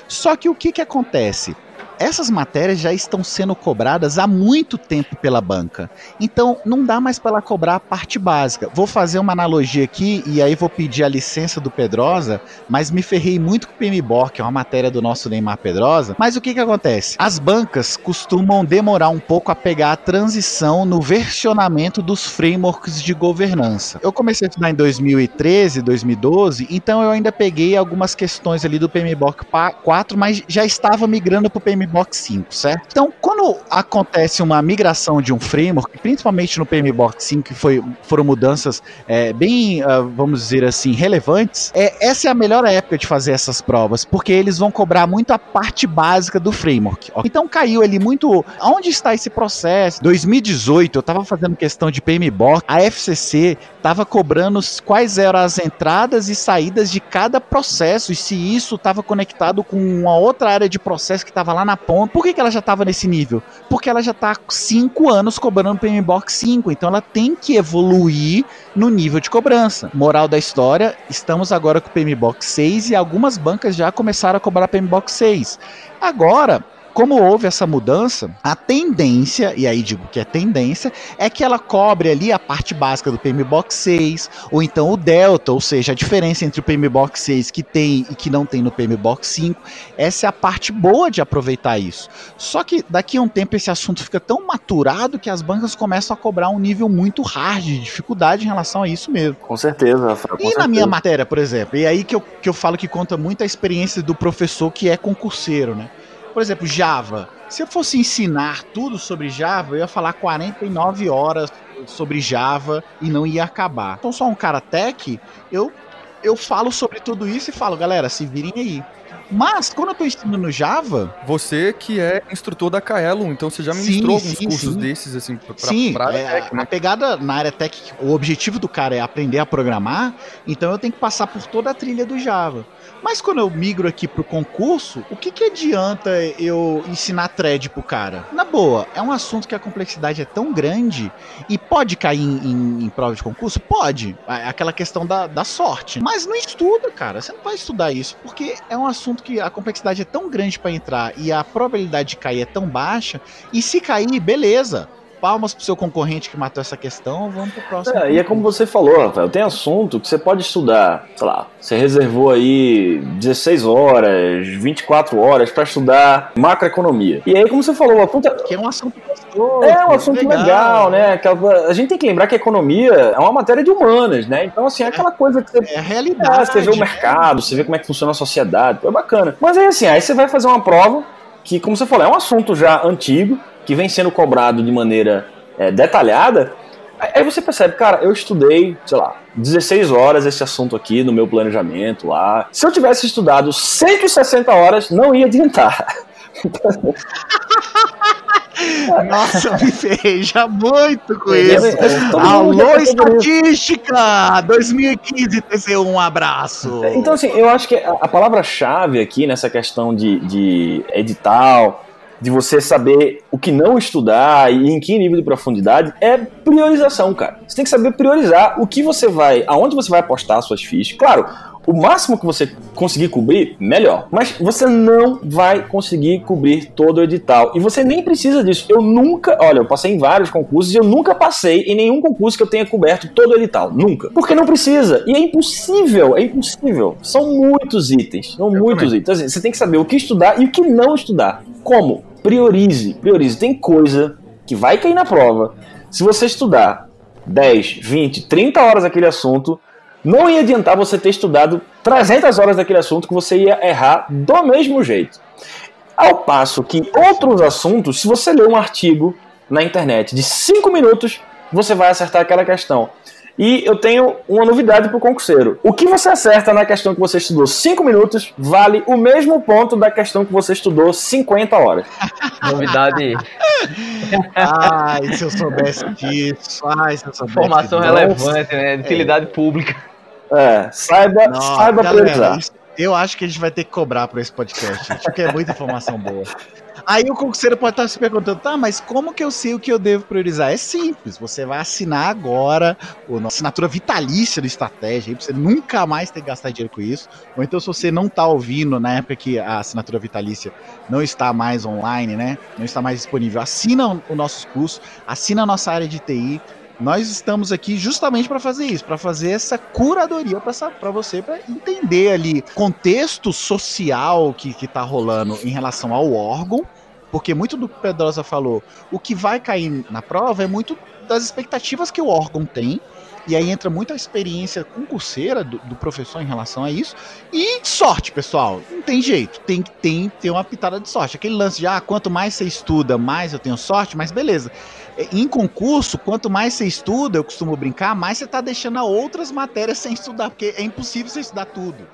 Só que o que que acontece? Essas matérias já estão sendo cobradas há muito tempo pela banca. Então, não dá mais para ela cobrar a parte básica. Vou fazer uma analogia aqui e aí vou pedir a licença do Pedrosa, mas me ferrei muito com o PMBOK, que é uma matéria do nosso Neymar Pedrosa. Mas o que que acontece? As bancas costumam demorar um pouco a pegar a transição no versionamento dos frameworks de governança. Eu comecei a estudar em 2013, 2012, então eu ainda peguei algumas questões ali do PMBOK 4, mas já estava migrando para o PMBOK PMBOK 5, certo? Então, quando acontece uma migração de um framework, principalmente no PMBOK 5, que foi, foram mudanças é, bem, uh, vamos dizer assim, relevantes, é, essa é a melhor época de fazer essas provas, porque eles vão cobrar muito a parte básica do framework. Então caiu ali muito. Onde está esse processo? 2018, eu estava fazendo questão de PMBOK, a FCC estava cobrando quais eram as entradas e saídas de cada processo e se isso estava conectado com uma outra área de processo que estava lá na na ponta. Por que, que ela já tava nesse nível? Porque ela já tá há 5 anos cobrando PMBOK 5, então ela tem que evoluir no nível de cobrança. Moral da história, estamos agora com o PMBOK 6 e algumas bancas já começaram a cobrar PMBOK 6. Agora, como houve essa mudança, a tendência, e aí digo que é tendência, é que ela cobre ali a parte básica do PMBOK 6, ou então o delta, ou seja, a diferença entre o PMBOK 6 que tem e que não tem no PMBOK 5. Essa é a parte boa de aproveitar isso. Só que daqui a um tempo esse assunto fica tão maturado que as bancas começam a cobrar um nível muito hard de dificuldade em relação a isso mesmo. Com certeza, Rafael. e na minha matéria, por exemplo, e aí que eu, que eu falo que conta muito a experiência do professor que é concurseiro, né? Por exemplo, Java. Se eu fosse ensinar tudo sobre Java, eu ia falar 49 horas sobre Java e não ia acabar. Então, só um cara tech, eu, eu falo sobre tudo isso e falo, galera, se virem aí. Mas, quando eu tô ensinando Java. Você que é instrutor da Kaelo, então você já ministrou sim, alguns sim, cursos sim. desses, assim, pra, sim, pra área é, tech, né? A pegada na área tech, o objetivo do cara é aprender a programar, então eu tenho que passar por toda a trilha do Java. Mas quando eu migro aqui pro concurso, o que, que adianta eu ensinar thread pro cara? Na boa, é um assunto que a complexidade é tão grande e pode cair em, em, em prova de concurso? Pode. É aquela questão da, da sorte. Mas não estuda, cara. Você não vai estudar isso, porque é um assunto que a complexidade é tão grande para entrar e a probabilidade de cair é tão baixa. E se cair, beleza palmas pro seu concorrente que matou essa questão, vamos pro próximo. É, e é como você falou, Rafael, tem assunto que você pode estudar, sei lá, você reservou aí 16 horas, 24 horas para estudar macroeconomia. E aí, como você falou, a puta... Que é um assunto gostoso. É um assunto legal, legal né? Aquela... A gente tem que lembrar que a economia é uma matéria de humanas, né? Então, assim, é aquela coisa que você... É a realidade. É, você vê o mercado, você vê como é que funciona a sociedade, é bacana. Mas aí, assim, aí você vai fazer uma prova que, como você falou, é um assunto já antigo, que vem sendo cobrado de maneira é, detalhada, aí você percebe, cara, eu estudei, sei lá, 16 horas esse assunto aqui no meu planejamento lá. Se eu tivesse estudado 160 horas, não ia adiantar. [LAUGHS] Nossa, me veja muito com isso. Alô, estatística! 2015, TCU, um abraço. Então, assim, eu acho que a, palavra-chave aqui nessa questão de, de edital, de você saber o que não estudar e em que nível de profundidade é priorização, cara. Você tem que saber priorizar o que você vai, aonde você vai apostar suas fichas. Claro, o máximo que você conseguir cobrir, melhor. Mas você não vai conseguir cobrir todo o edital. E você nem precisa disso. Eu nunca, olha, eu passei em vários concursos e eu nunca passei em nenhum concurso que eu tenha coberto todo o edital. Nunca. Porque não precisa. E é impossível, é impossível. São muitos itens. São eu muitos também. itens. Então, assim, você tem que saber o que estudar e o que não estudar. Como? Priorize, priorize. Tem coisa que vai cair na prova. Se você estudar 10, 20, 30 horas aquele assunto, não ia adiantar você ter estudado 300 horas daquele assunto que você ia errar do mesmo jeito. Ao passo que outros assuntos, se você ler um artigo na internet de 5 minutos, você vai acertar aquela questão. E eu tenho uma novidade para o concurseiro. O que você acerta na questão que você estudou 5 minutos vale o mesmo ponto da questão que você estudou 50 horas. [LAUGHS] Novidade. Ai, se eu soubesse disso. Ai, se eu soubesse Informação relevante, né? Utilidade é. pública. É, saiba, Nossa, saiba galera, priorizar. Eu acho que a gente vai ter que cobrar por esse podcast, porque é muita informação boa. Aí o concurseiro pode estar se perguntando, tá, mas como que eu sei o que eu devo priorizar? É simples, você vai assinar agora a assinatura vitalícia do Estratégia, pra você nunca mais ter que gastar dinheiro com isso. Ou então, se você não tá ouvindo na época que a assinatura vitalícia não está mais online, né? Não está mais disponível, assina o nosso curso, assina a nossa área de TI, nós estamos aqui justamente para fazer isso, para fazer essa curadoria para você, para entender ali contexto social que, que tá rolando em relação ao órgão, porque muito do que o Pedrosa falou, o que vai cair na prova é muito das expectativas que o órgão tem, e aí entra muito a experiência concurseira do, do, professor em relação a isso. E sorte, pessoal. Não tem jeito. Tem que tem, ter uma pitada de sorte. Aquele lance de, ah, quanto mais você estuda, mais eu tenho sorte, mas beleza. É, em concurso, quanto mais você estuda, eu costumo brincar, mais você está deixando outras matérias sem estudar, porque é impossível você estudar tudo.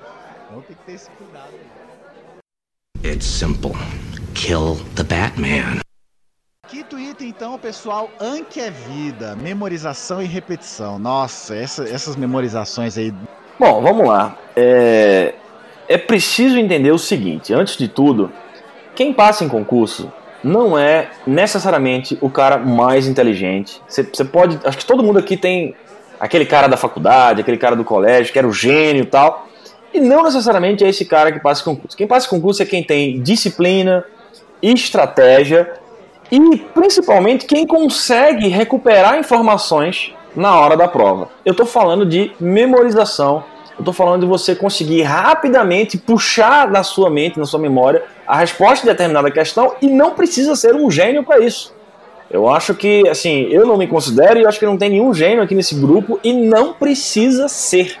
Então tem que ter esse cuidado. It's simple. Kill the Batman. Quinto item, então, pessoal, Anki é vida, memorização e repetição. Nossa, essa, essas memorizações aí. Bom, vamos lá. É, é preciso entender o seguinte, antes de tudo, quem passa em concurso não é necessariamente o cara mais inteligente. Você pode. Acho que todo mundo aqui tem aquele cara da faculdade, aquele cara do colégio, que era o gênio e tal. E não necessariamente é esse cara que passa concurso. Quem passa concurso é quem tem disciplina, estratégia e principalmente quem consegue recuperar informações na hora da prova. Eu estou falando de memorização eu estou falando de você conseguir rapidamente puxar na sua mente, na sua memória, a resposta de determinada questão e não precisa ser um gênio para isso. Eu acho que, assim, eu não me considero e acho que não tem nenhum gênio aqui nesse grupo e não precisa ser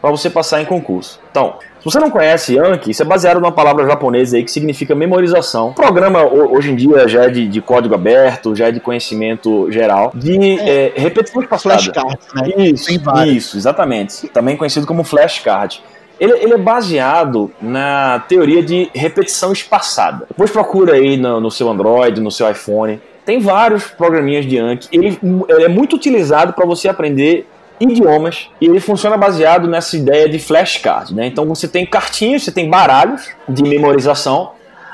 para você passar em concurso. Então, se você não conhece Anki, isso é baseado numa palavra japonesa aí que significa memorização. O programa hoje em dia já é de, de código aberto, já é de conhecimento geral, de é, é, repetição espaçada. Flashcards, né? Isso, isso, exatamente. Também conhecido como flashcard. Ele, ele, é baseado na teoria de repetição espaçada. Depois procura aí no, no seu Android, no seu iPhone. Tem vários programinhas de Anki. Ele, ele é muito utilizado para você aprender idiomas e ele funciona baseado nessa ideia de flashcard, né? Então você tem cartinhas, você tem baralhos de memorização,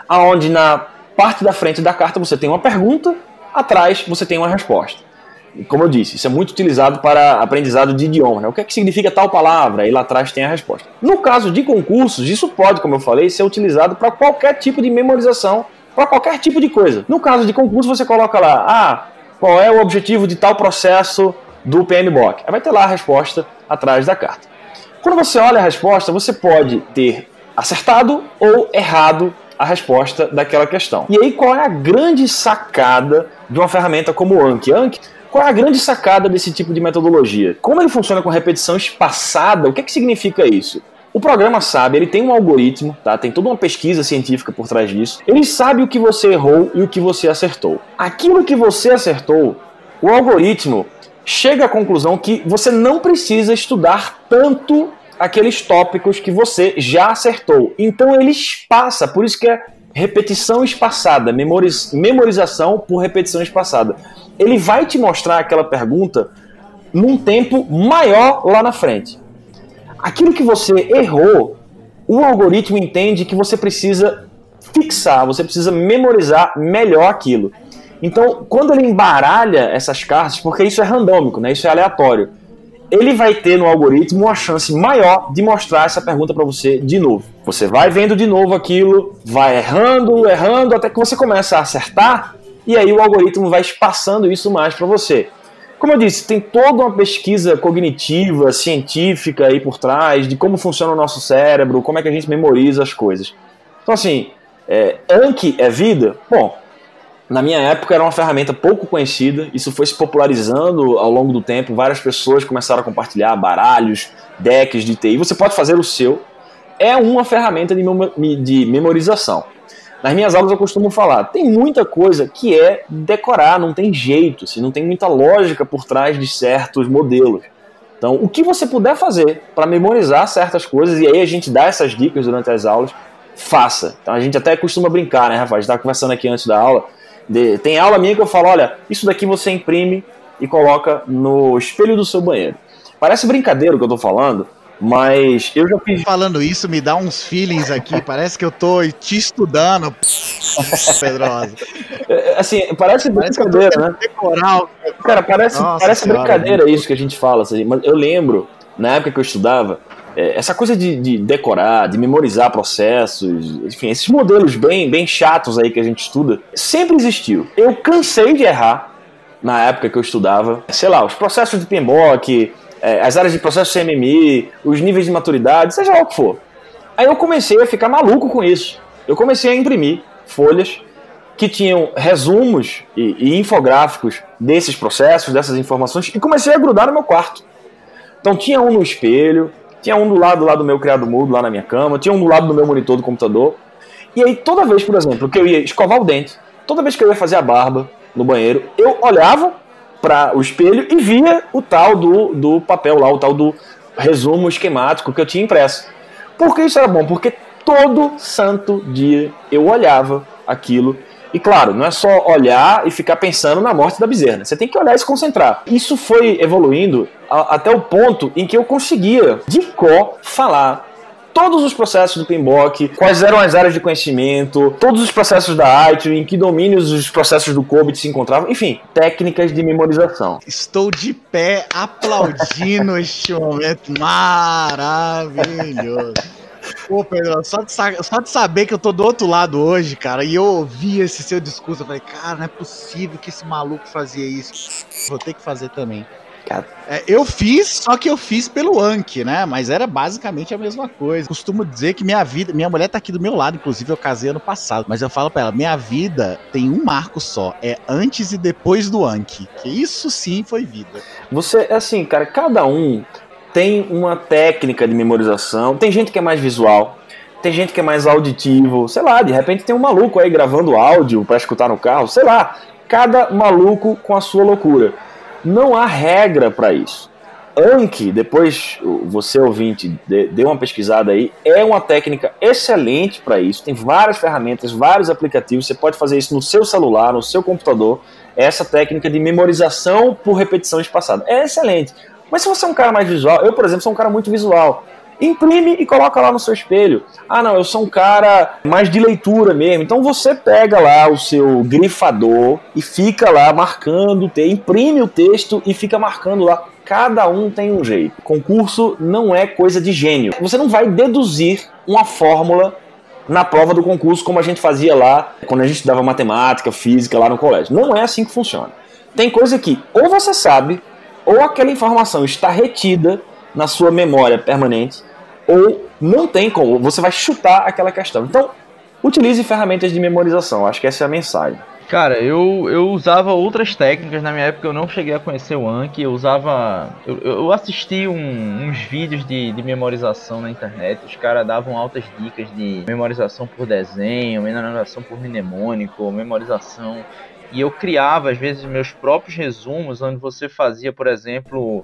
aonde na parte da frente da carta você tem uma pergunta, atrás você tem uma resposta. E como eu disse, isso é muito utilizado para aprendizado de idioma, né? O que é que significa tal palavra? E lá atrás tem a resposta. No caso de concursos, isso pode, como eu falei, ser utilizado para qualquer tipo de memorização, para qualquer tipo de coisa. No caso de concurso, você coloca lá, ah, qual é o objetivo de tal processo do PMBOK. Aí vai ter lá a resposta atrás da carta. Quando você olha a resposta, você pode ter acertado ou errado a resposta daquela questão. E aí, qual é a grande sacada de uma ferramenta como o Anki? Anki qual é a grande sacada desse tipo de metodologia? Como ele funciona com repetição espaçada, o que, é que significa isso? O programa sabe, ele tem um algoritmo, tá? Tem toda uma pesquisa científica por trás disso. Ele sabe o que você errou e o que você acertou. Aquilo que você acertou, o algoritmo chega à conclusão que você não precisa estudar tanto aqueles tópicos que você já acertou. Então ele espaça, por isso que é repetição espaçada, memoriz memorização por repetição espaçada. Ele vai te mostrar aquela pergunta num tempo maior lá na frente. Aquilo que você errou, o algoritmo entende que você precisa fixar, você precisa memorizar melhor aquilo. Então, quando ele embaralha essas cartas, porque isso é randômico, né? Isso é aleatório, ele vai ter no algoritmo uma chance maior de mostrar essa pergunta para você de novo. Você vai vendo de novo aquilo, vai errando, errando, até que você começa a acertar, e aí o algoritmo vai espaçando isso mais para você. Como eu disse, tem toda uma pesquisa cognitiva, científica aí por trás de como funciona o nosso cérebro, como é que a gente memoriza as coisas. Então, assim, é, Anki é vida? Bom, na minha época era uma ferramenta pouco conhecida, isso foi se popularizando ao longo do tempo, várias pessoas começaram a compartilhar baralhos, decks de TI. Você pode fazer o seu. É uma ferramenta de, memorização. Nas minhas aulas eu costumo falar, tem muita coisa que é decorar, não tem jeito, assim, não tem muita lógica por trás de certos modelos. Então, o que você puder fazer para memorizar certas coisas, e aí a gente dá essas dicas durante as aulas, faça. Então a gente até costuma brincar, né, Rafa? A gente estava conversando aqui antes da aula de, tem aula minha que eu falo, olha, isso daqui você imprime e coloca no espelho do seu banheiro. Parece brincadeira o que eu tô falando, mas eu já fiz. Falando isso, me dá uns feelings aqui. [LAUGHS] parece que eu tô te estudando, [LAUGHS] Pedrosa. É, assim, parece, parece brincadeira, né? Decorar. Cara, parece, parece brincadeira isso que a gente fala. Assim, mas eu lembro, na época que eu estudava, é, essa coisa de, de, decorar, de memorizar processos, enfim, esses modelos bem, bem chatos aí que a gente estuda, sempre existiu. Eu cansei de errar na época que eu estudava, sei lá, os processos de PMBOK, é, as áreas de processo CMMI, os níveis de maturidade, seja lá o que for. Aí eu comecei a ficar maluco com isso. Eu comecei a imprimir folhas que tinham resumos e, e infográficos desses processos, dessas informações, e comecei a grudar no meu quarto. Então tinha um no espelho, tinha um do lado lá do meu criado mudo, lá na minha cama, tinha um do lado do meu monitor do computador. E aí, toda vez, por exemplo, que eu ia escovar o dente, toda vez que eu ia fazer a barba no banheiro, eu olhava para o espelho e via o tal do, do papel lá, o tal do resumo esquemático que eu tinha impresso. Por que isso era bom? Porque todo santo dia eu olhava aquilo e claro, não é só olhar e ficar pensando na morte da bezerra. Né? Você tem que olhar e se concentrar. Isso foi evoluindo a, até o ponto em que eu conseguia, de cor, falar todos os processos do PMBOK, quais eram as áreas de conhecimento, todos os processos da ITU, em que domínios os processos do COBIT se encontravam, enfim, técnicas de memorização. Estou de pé aplaudindo este momento maravilhoso. Pô, Pedro, só de, só de, saber que eu tô do outro lado hoje, cara, e eu ouvi esse seu discurso, eu falei, cara, não é possível que esse maluco fazia isso. Vou ter que fazer também. É, eu fiz, só que eu fiz pelo Anki, né? Mas era basicamente a mesma coisa. Costumo dizer que minha vida, minha mulher tá aqui do meu lado, inclusive eu casei ano passado, mas eu falo para ela, minha vida tem um marco só, é antes e depois do Anki. Que isso sim foi vida. Você, assim, cara, cada um tem uma técnica de memorização. Tem gente que é mais visual, tem gente que é mais auditivo, sei lá, de repente tem um maluco aí gravando áudio para escutar no carro, sei lá. Cada maluco com a sua loucura. Não há regra para isso. Anki, depois você ouvinte, dê uma pesquisada aí, é uma técnica excelente para isso. Tem várias ferramentas, vários aplicativos. Você pode fazer isso no seu celular, no seu computador. Essa técnica de memorização por repetição espaçada é excelente. Mas se você é um cara mais visual, eu, por exemplo, sou um cara muito visual. Imprime e coloca lá no seu espelho. Ah, não, eu sou um cara mais de leitura mesmo. Então você pega lá o seu grifador e fica lá marcando, imprime o texto e fica marcando lá. Cada um tem um jeito. Concurso não é coisa de gênio. Você não vai deduzir uma fórmula na prova do concurso como a gente fazia lá quando a gente dava matemática, física lá no colégio. Não é assim que funciona. Tem coisa que ou você sabe ou aquela informação está retida na sua memória permanente, ou não tem como, você vai chutar aquela questão. Então, utilize ferramentas de memorização, acho que essa é a mensagem. Cara, eu, eu usava outras técnicas, na minha época eu não cheguei a conhecer o Anki, eu usava. Eu, eu assisti um, uns vídeos de, de memorização na internet, os caras davam altas dicas de memorização por desenho, memorização por mnemônico, memorização e eu criava, às vezes, meus próprios resumos, onde você fazia, por exemplo,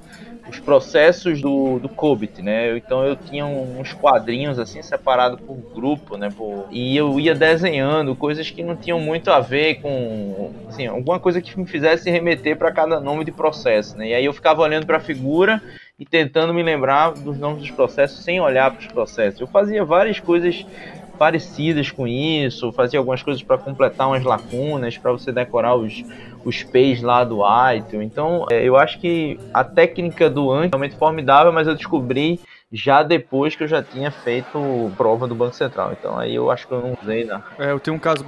os processos do, do COBIT, né? Então eu tinha uns quadrinhos assim separados por grupo, né? Por... E eu ia desenhando coisas que não tinham muito a ver com, assim, alguma coisa que me fizesse remeter para cada nome de processo, né? E aí eu ficava olhando para a figura e tentando me lembrar dos nomes dos processos sem olhar para os processos. Eu fazia várias coisas parecidas com isso, fazia algumas coisas para completar umas lacunas, para você decorar os, os P's lá do item. Então, é, eu acho que a técnica do Anki é realmente formidável, mas eu descobri já depois que eu já tinha feito prova do Banco Central. Então, aí eu acho que eu não usei, não. É, eu tenho um caso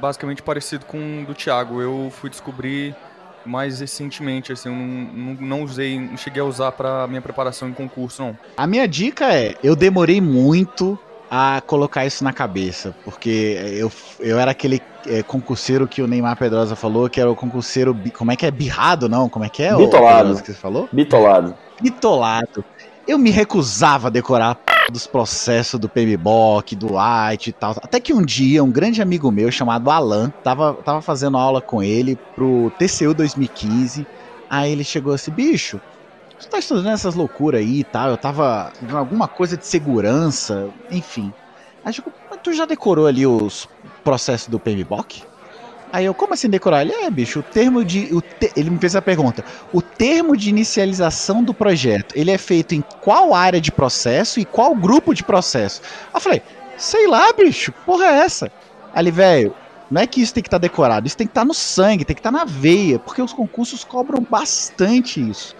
basicamente parecido com o do Thiago. Eu fui descobrir mais recentemente, assim, eu não, não, não usei, não cheguei a usar para minha preparação em concurso, não. A minha dica é, eu demorei muito a colocar isso na cabeça, porque eu, eu era aquele é, concurseiro que o Neymar Pedrosa falou, que era o concurseiro, como é que é? Birrado, não? Como é que é? Bitolado. O que você falou? Bitolado. Bitolado. Eu me recusava a decorar dos processos do PMBOK, do IT e tal. Até que um dia, um grande amigo meu chamado Alan, tava, tava fazendo aula com ele pro TCU 2015. Aí ele chegou assim, bicho, tu tá estudando essas loucuras aí e tal, eu tava vendo alguma coisa de segurança, enfim. Aí eu, tu já decorou ali os processos do PMBOK? Aí eu, como assim decorar? Ele, é, bicho, o termo de. O te, ele me fez a pergunta. O termo de inicialização do projeto, ele é feito em qual área de processo e qual grupo de processo? Eu falei, sei lá, bicho, porra é essa? Ali, velho, não é que isso tem que estar tá decorado, isso tem que estar tá no sangue, tem que estar tá na veia, porque os concursos cobram bastante isso.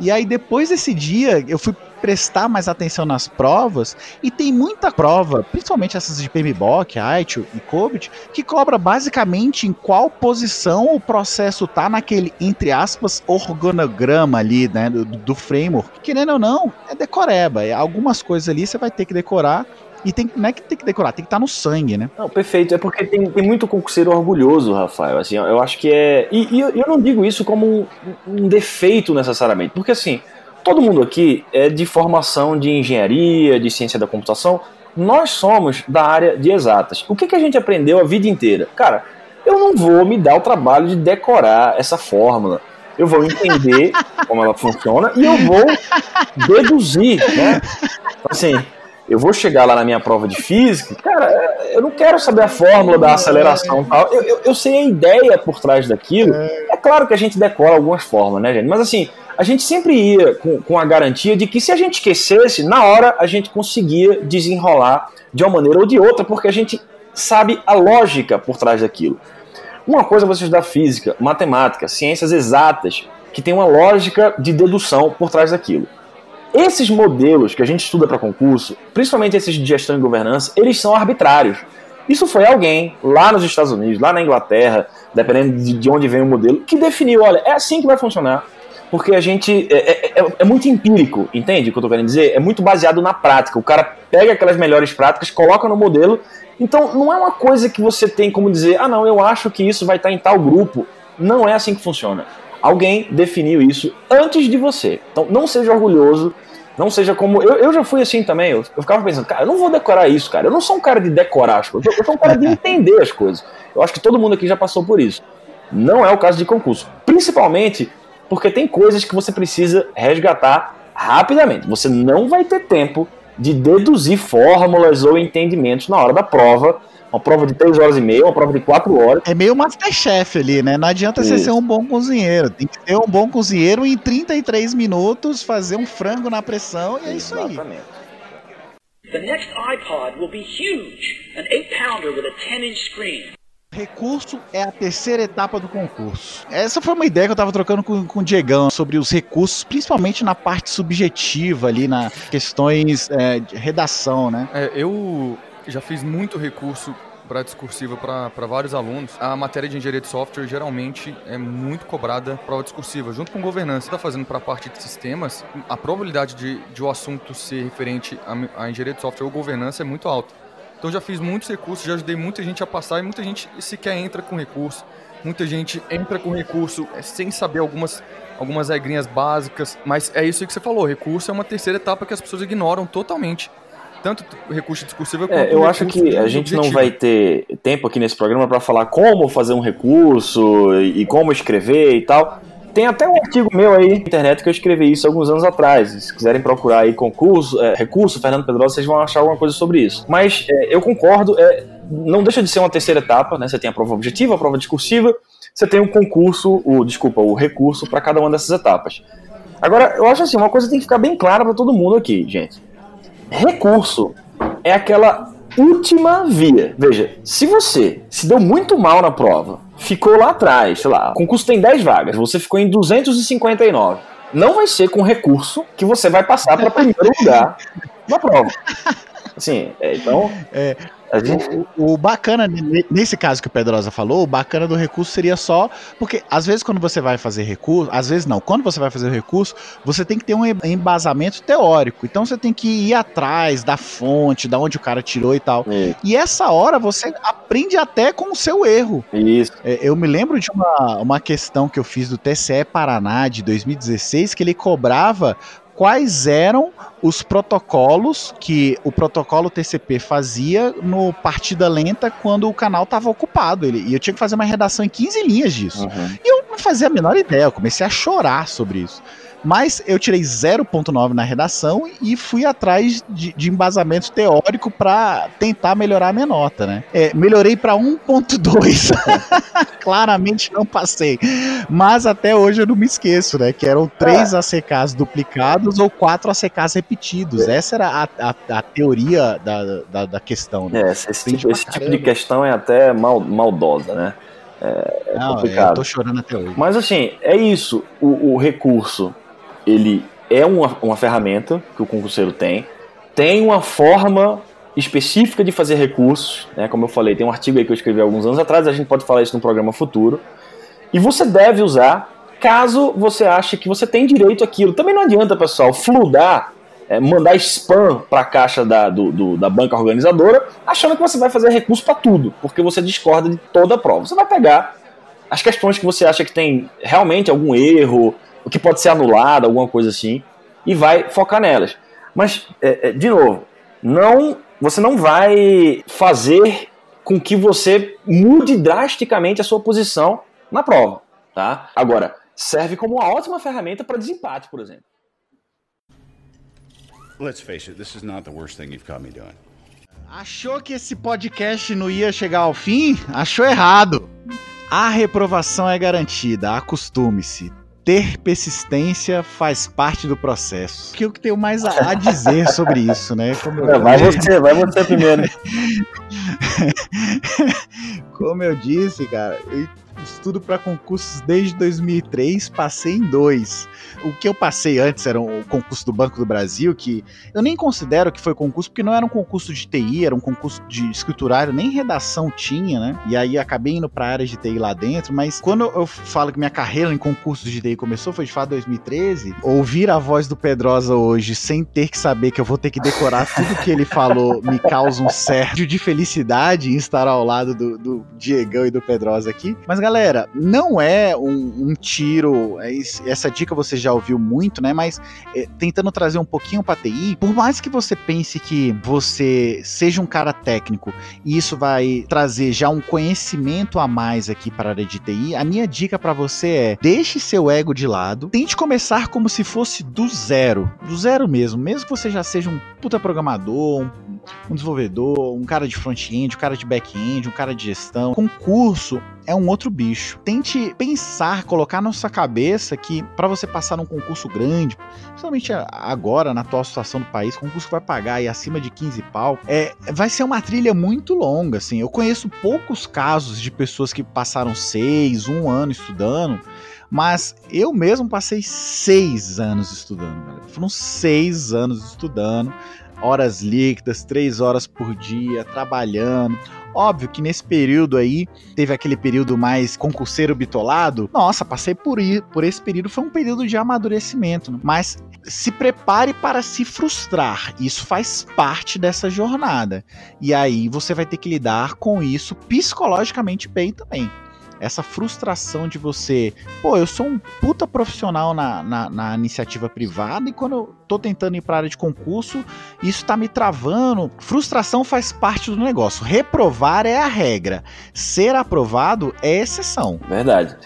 E aí, depois desse dia, eu fui prestar mais atenção nas provas e tem muita prova, principalmente essas de PMBOK, ITIL e COBIT, que cobra basicamente em qual posição o processo tá naquele, entre aspas, organograma ali, né, do, do framework. Querendo ou não, é decoreba. Algumas coisas ali você vai ter que decorar e tem, não é que tem que decorar, tem que estar tá no sangue, né? Não, perfeito. É porque tem, tem muito concurseiro orgulhoso, Rafael. Assim, eu acho que é. E, e eu não digo isso como um, um, defeito necessariamente. Porque assim, todo mundo aqui é de formação de engenharia, de ciência da computação. Nós somos da área de exatas. O que, que a gente aprendeu a vida inteira? Cara, eu não vou me dar o trabalho de decorar essa fórmula. Eu vou entender [LAUGHS] como ela funciona e eu vou deduzir, né? Assim, eu vou chegar lá na minha prova de física, cara, eu não quero saber a fórmula da aceleração e tal. Eu, eu, eu, sei a ideia por trás daquilo. É, claro que a gente decora algumas formas, né, gente? Mas assim, a gente sempre ia com, com a garantia de que se a gente esquecesse, na hora a gente conseguia desenrolar de uma maneira ou de outra, porque a gente sabe a lógica por trás daquilo. Uma coisa é você estudar física, matemática, ciências exatas, que tem uma lógica de dedução por trás daquilo. Esses modelos que a gente estuda para concurso, principalmente esses de gestão e governança, eles são arbitrários. Isso foi alguém lá nos Estados Unidos, lá na Inglaterra, dependendo de onde vem o modelo, que definiu: olha, é assim que vai funcionar. Porque a gente. É, é, é, é muito empírico, entende o que eu estou querendo dizer? É muito baseado na prática. O cara pega aquelas melhores práticas, coloca no modelo. Então não é uma coisa que você tem como dizer: ah, não, eu acho que isso vai estar em tal grupo. Não é assim que funciona. Alguém definiu isso antes de você. Então não seja orgulhoso não seja como. Eu, eu já fui assim também. Eu, eu ficava pensando, cara, eu não vou decorar isso, cara. Eu não sou um cara de decorar as coisas. Eu sou um cara de [LAUGHS] entender as coisas. Eu acho que todo mundo aqui já passou por isso. Não é o caso de concurso. Principalmente porque tem coisas que você precisa resgatar rapidamente. Você não vai ter tempo de deduzir fórmulas ou entendimentos na hora da prova uma prova de 3 horas e meia, uma prova de 4 horas. É meio Masterchef ali, né? Não adianta isso. você ser um bom cozinheiro. Tem que ser um bom cozinheiro em 33 minutos, fazer um frango na pressão e é isso aí. Exatamente. The next iPod will be huge, an 8-pounder with a 10-inch screen. Recurso é a terceira etapa do concurso. Essa foi uma ideia que eu estava trocando com, com o Diegão sobre os recursos, principalmente na parte subjetiva ali, na questões é, de redação, né? É, eu já fiz muito recurso para discursiva para vários alunos. A matéria de engenharia de software geralmente é muito cobrada prova discursiva, junto com governança. Está fazendo para a parte de sistemas, a probabilidade de, de o assunto ser referente à, engenharia de software ou governança é muito alta. Então já fiz muitos recursos, já ajudei muita gente a passar e muita gente sequer entra com recurso. Muita gente entra com recurso é, sem saber algumas, algumas regrinhas básicas, mas é isso que você falou, recurso é uma terceira etapa que as pessoas ignoram totalmente tanto recurso discursivo quanto é, eu acho que a gente objetivo. não vai ter tempo aqui nesse programa para falar como fazer um recurso e como escrever e tal. Tem até um artigo meu aí na internet que eu escrevi isso alguns anos atrás. Se quiserem procurar aí concurso, é, recurso, Fernando Pedrosa, vocês vão achar alguma coisa sobre isso. Mas é, eu concordo, é, não deixa de ser uma terceira etapa, né? Você tem a prova objetiva, a prova discursiva, você tem o concurso, o desculpa, o recurso para cada uma dessas etapas. Agora, eu acho assim, uma coisa tem que ficar bem clara para todo mundo aqui, gente. Recurso é aquela última via. Veja, se você se deu muito mal na prova, ficou lá atrás, sei lá, o concurso tem 10 vagas, você ficou em 259. Não vai ser com recurso que você vai passar para primeiro lugar na prova. Assim, é, então. É, Gente... O, o, bacana, nesse caso que o Pedrosa falou, o bacana do recurso seria só. Porque às vezes quando você vai fazer recurso, às vezes não, quando você vai fazer o recurso, você tem que ter um embasamento teórico. Então você tem que ir atrás da fonte, da onde o cara tirou e tal. É. E essa hora você aprende até com o seu erro. Isso. É, eu me lembro de uma, uma questão que eu fiz do TCE Paraná de 2016, que ele cobrava quais eram os protocolos que o protocolo TCP fazia no partida lenta quando o canal estava ocupado. Ele, e eu tinha que fazer uma redação em 15 linhas disso. Uhum. E eu não fazia a menor ideia, eu comecei a chorar sobre isso. Mas eu tirei 0.9 na redação e fui atrás de, de embasamento teórico para tentar melhorar a minha nota, né? É, melhorei para 1.2. [LAUGHS] Claramente não passei. Mas até hoje eu não me esqueço, né? Que eram três é. ACKs duplicados ou quatro ACKs repetidos. É. Essa era a, a, a teoria da, da, da, questão. Né? É, esse, tipo, esse tipo de questão é até mal, maldosa, né? É, é não, complicado. Eu tô chorando até hoje. Mas assim, é isso. O, o recurso ele é uma, uma ferramenta que o concurseiro tem, tem uma forma específica de fazer recursos, né? como eu falei, tem um artigo aí que eu escrevi alguns anos atrás, a gente pode falar isso no programa futuro, e você deve usar caso você ache que você tem direito àquilo. Também não adianta, pessoal, fludar, é, mandar spam para a caixa da, do, do, da banca organizadora, achando que você vai fazer recurso para tudo, porque você discorda de toda a prova. Você vai pegar as questões que você acha que tem realmente algum erro, o que pode ser anulado, alguma coisa assim, e vai focar nelas. Mas, é, é, de novo, não, você não vai fazer com que você mude drasticamente a sua posição na prova, tá? Agora, serve como uma ótima ferramenta para desempate, por exemplo. Let's face it, this is not the worst thing you've caught me doing. Achou que esse podcast não ia chegar ao fim? Achou errado. A reprovação é garantida, acostume-se. Ter persistência faz parte do processo. O que eu tenho mais a dizer sobre isso, né? Como eu... Vai você, vai você primeiro. [LAUGHS] Como eu disse, cara, estudo para concursos desde 2003, passei em dois. O que eu passei antes era o concurso do Banco do Brasil, que eu nem considero que foi concurso, porque não era um concurso de TI, era um concurso de escriturário, nem redação tinha, né? E aí acabei indo para área de TI lá dentro, mas quando eu falo que minha carreira em concursos de TI começou, foi de fato 2013, ouvir a voz do Pedrosa hoje sem ter que saber que eu vou ter que decorar tudo que ele falou me causa um certo de felicidade em estar ao lado do, do Diegão e do Pedrosa aqui. Mas galera, não é um, um tiro, é essa dica você já ouviu muito, né? Mas é, tentando trazer um pouquinho para TI, por mais que você pense que você seja um cara técnico e isso vai trazer já um conhecimento a mais aqui para a área de TI, a minha dica para você é: deixe seu ego de lado, tente começar como se fosse do zero, do zero mesmo, mesmo que você já seja um puta programador, um um desenvolvedor, um cara de front-end, um cara de back-end, um cara de gestão. Concurso é um outro bicho. Tente pensar, colocar na sua cabeça que para você passar num concurso grande, principalmente agora na atual situação do país, concurso que vai pagar aí acima de 15 pau, é, vai ser uma trilha muito longa, assim. Eu conheço poucos casos de pessoas que passaram seis, um ano estudando, mas eu mesmo passei seis anos estudando, galera. Foram seis anos estudando horas líquidas, três horas por dia, trabalhando. Óbvio que nesse período aí, teve aquele período mais concurseiro bitolado. Nossa, passei por, por esse período, foi um período de amadurecimento. Né? Mas se prepare para se frustrar. Isso faz parte dessa jornada. E aí você vai ter que lidar com isso psicologicamente bem também essa frustração de você, pô, eu sou um puta profissional na, na, na, iniciativa privada e quando eu tô tentando ir pra área de concurso, isso tá me travando. Frustração faz parte do negócio. Reprovar é a regra. Ser aprovado é exceção. Verdade.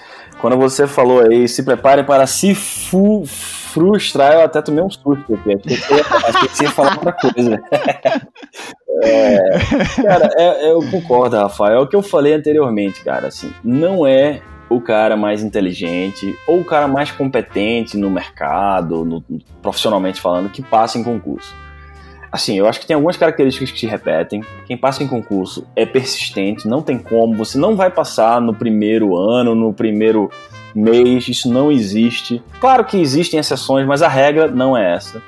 Quando você falou aí, se prepare para se fu frustrar, eu até tomei um susto aqui. Achei que, achei que você ia falar outra coisa. [LAUGHS] É, cara, é, é, eu concordo, Rafael. É o que eu falei anteriormente, cara. Assim, não é o cara mais inteligente ou o cara mais competente no mercado, no, profissionalmente falando, que passa em concurso. Assim, eu acho que tem algumas características que se repetem. Quem passa em concurso é persistente, não tem como. Você não vai passar no primeiro ano, no primeiro mês, isso não existe. Claro que existem exceções, mas a regra não é essa.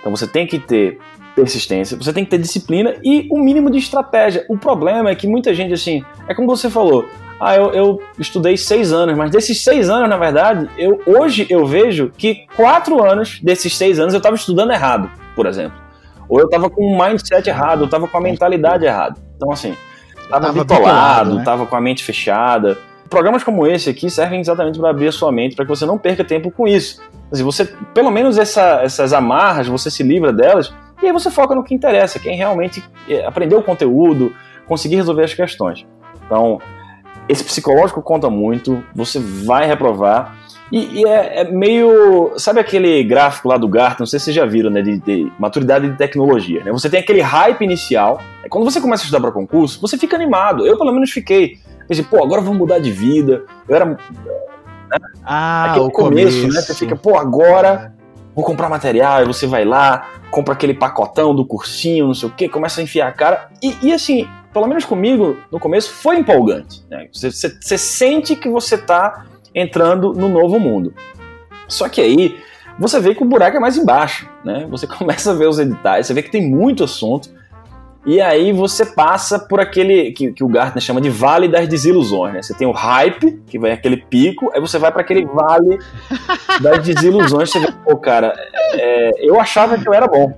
Então você tem que ter persistência, você tem que ter disciplina e o um mínimo de estratégia. O problema é que muita gente, assim, é como você falou, ah, eu, eu, estudei seis anos, mas desses seis anos, na verdade, eu hoje eu vejo que quatro anos desses seis anos eu estava estudando errado, por exemplo. Ou eu estava com um mindset errado, eu estava com a mentalidade errada. Então, assim, estava bitolado, estava né? com a mente fechada. Programas como esse aqui servem exatamente para abrir a sua mente, para que você não perca tempo com isso. Assim, você, pelo menos essa, essas amarras, você se livra delas e aí você foca no que interessa, quem realmente é, aprendeu o conteúdo, conseguir resolver as questões. Então, esse psicológico conta muito, você vai reprovar. E, e é, é, meio. Sabe aquele gráfico lá do Gartner? Não sei se vocês já viram, né? De, de, maturidade de tecnologia. Né? Você tem aquele hype inicial. Quando você começa a estudar para concurso, você fica animado. Eu, pelo menos, fiquei. Pensei, pô, agora vamos mudar de vida. Eu era. Né? Ah, aquele o começo, começo, né? Você fica, pô, agora vou comprar material, aí você vai lá, compra aquele pacotão do cursinho, não sei o que, começa a enfiar a cara. E, e, assim, pelo menos comigo, no começo, foi empolgante. Né? Você, você, você sente que você está entrando no novo mundo. Só que aí você vê que o buraco é mais embaixo, né? Você [LAUGHS] começa a ver os editais, você vê que tem muito assunto. E aí você passa por aquele que, que o Gartner chama de vale das desilusões, né? Você tem o hype, que vai aquele pico, aí você vai para aquele vale [LAUGHS] das desilusões. Você vê, pô, cara, é, eu achava que eu era bom.